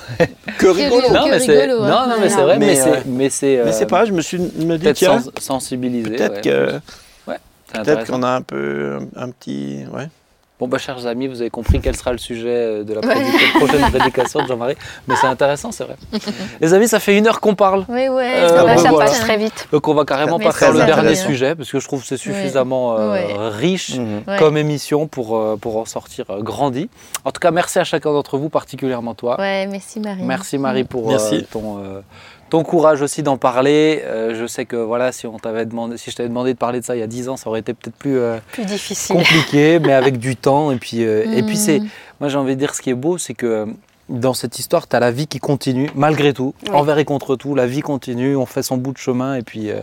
C: que rigolo.
B: rigolo.
A: Non, mais c'est
B: hein.
A: non, non, mais c'est vrai, mais
C: mais,
A: c'est
C: euh,
A: mais c'est euh,
C: pas, je me suis me dit,
A: peut-être
C: tiens,
A: sens- sensibiliser.
C: peut-être
A: ouais.
C: que
A: C'est
C: peut-être
A: intéressant.
C: qu'on a un peu un petit. Ouais.
A: Bon, bah, chers amis, vous avez compris quel sera le sujet euh, de la prochaine prédication de Jean-Marie. Mais c'est intéressant, c'est vrai. Les amis, ça fait une heure qu'on parle.
B: Oui, ouais.
A: Euh, bah,
E: ça
A: voilà.
E: passe très vite.
A: Donc, on va carrément
B: Mais
A: pas faire le dernier sujet, parce que je trouve que c'est suffisamment euh, riche
D: Mhm.
A: Comme émission pour, euh, pour en sortir euh, grandi. En tout cas, merci à chacun d'entre vous, particulièrement toi.
B: Ouais, merci Marie.
A: Merci Marie pour
C: Merci.
A: euh, ton, euh, ton courage aussi d'en parler. Euh, je sais que voilà, si, on t'avait demandé, si je t'avais demandé de parler de ça il y a 10 ans, ça aurait été peut-être plus euh,
E: Plus difficile.
A: compliqué, mais avec du temps. Et puis, euh, et puis c'est,
B: Mm.
A: moi j'ai envie de dire, ce qui est beau, c'est que dans cette histoire, tu as la vie qui continue, malgré tout,
E: Oui.
A: envers et contre tout. La vie continue, on fait son bout de chemin. Et puis, euh,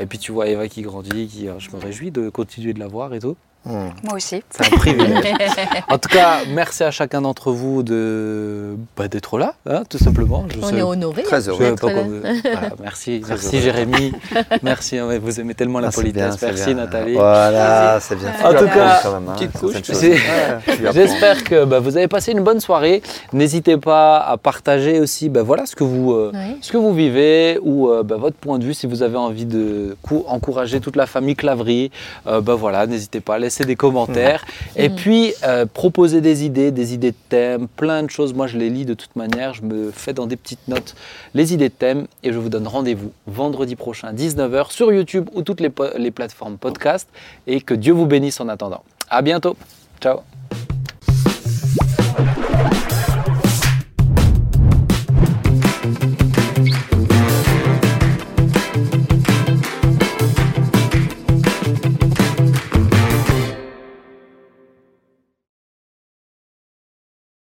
A: et puis tu vois Eva qui grandit, qui, je me réjouis de continuer de la voir et tout.
D: Mhm.
E: Moi aussi.
A: C'est un privilège. en tout cas, merci à chacun d'entre vous de, bah, d'être là, hein, tout simplement. Je
B: On
A: sais-
B: est honorés.
D: Très heureux.
A: pas
B: là.
A: voilà, merci,
D: Très
A: merci
D: heureux.
A: Jérémy. merci, hein, vous aimez tellement la
D: Ah,
A: politesse. merci
D: bien.
A: Nathalie.
D: Voilà, c'est bien.
E: En
A: tout cas,
D: quand même, hein,
C: petite couche.
A: J'espère que bah, vous avez passé une bonne soirée. N'hésitez pas à partager aussi bah, voilà, ce, que vous, euh, ce que vous vivez ou euh, bah, votre point de vue si vous avez envie de cou- encourager toute la famille Claverie. euh, bah, voilà, n'hésitez pas à des commentaires. Et
B: mm.
A: puis, euh, proposer des idées, des idées de thèmes, plein de choses. Moi, je les lis de toute manière. Je me fais dans des petites notes les idées de thèmes. Et je vous donne rendez-vous vendredi prochain, 19h, sur YouTube ou toutes les, les plateformes podcast. Et que Dieu vous bénisse en attendant. À bientôt. Ciao.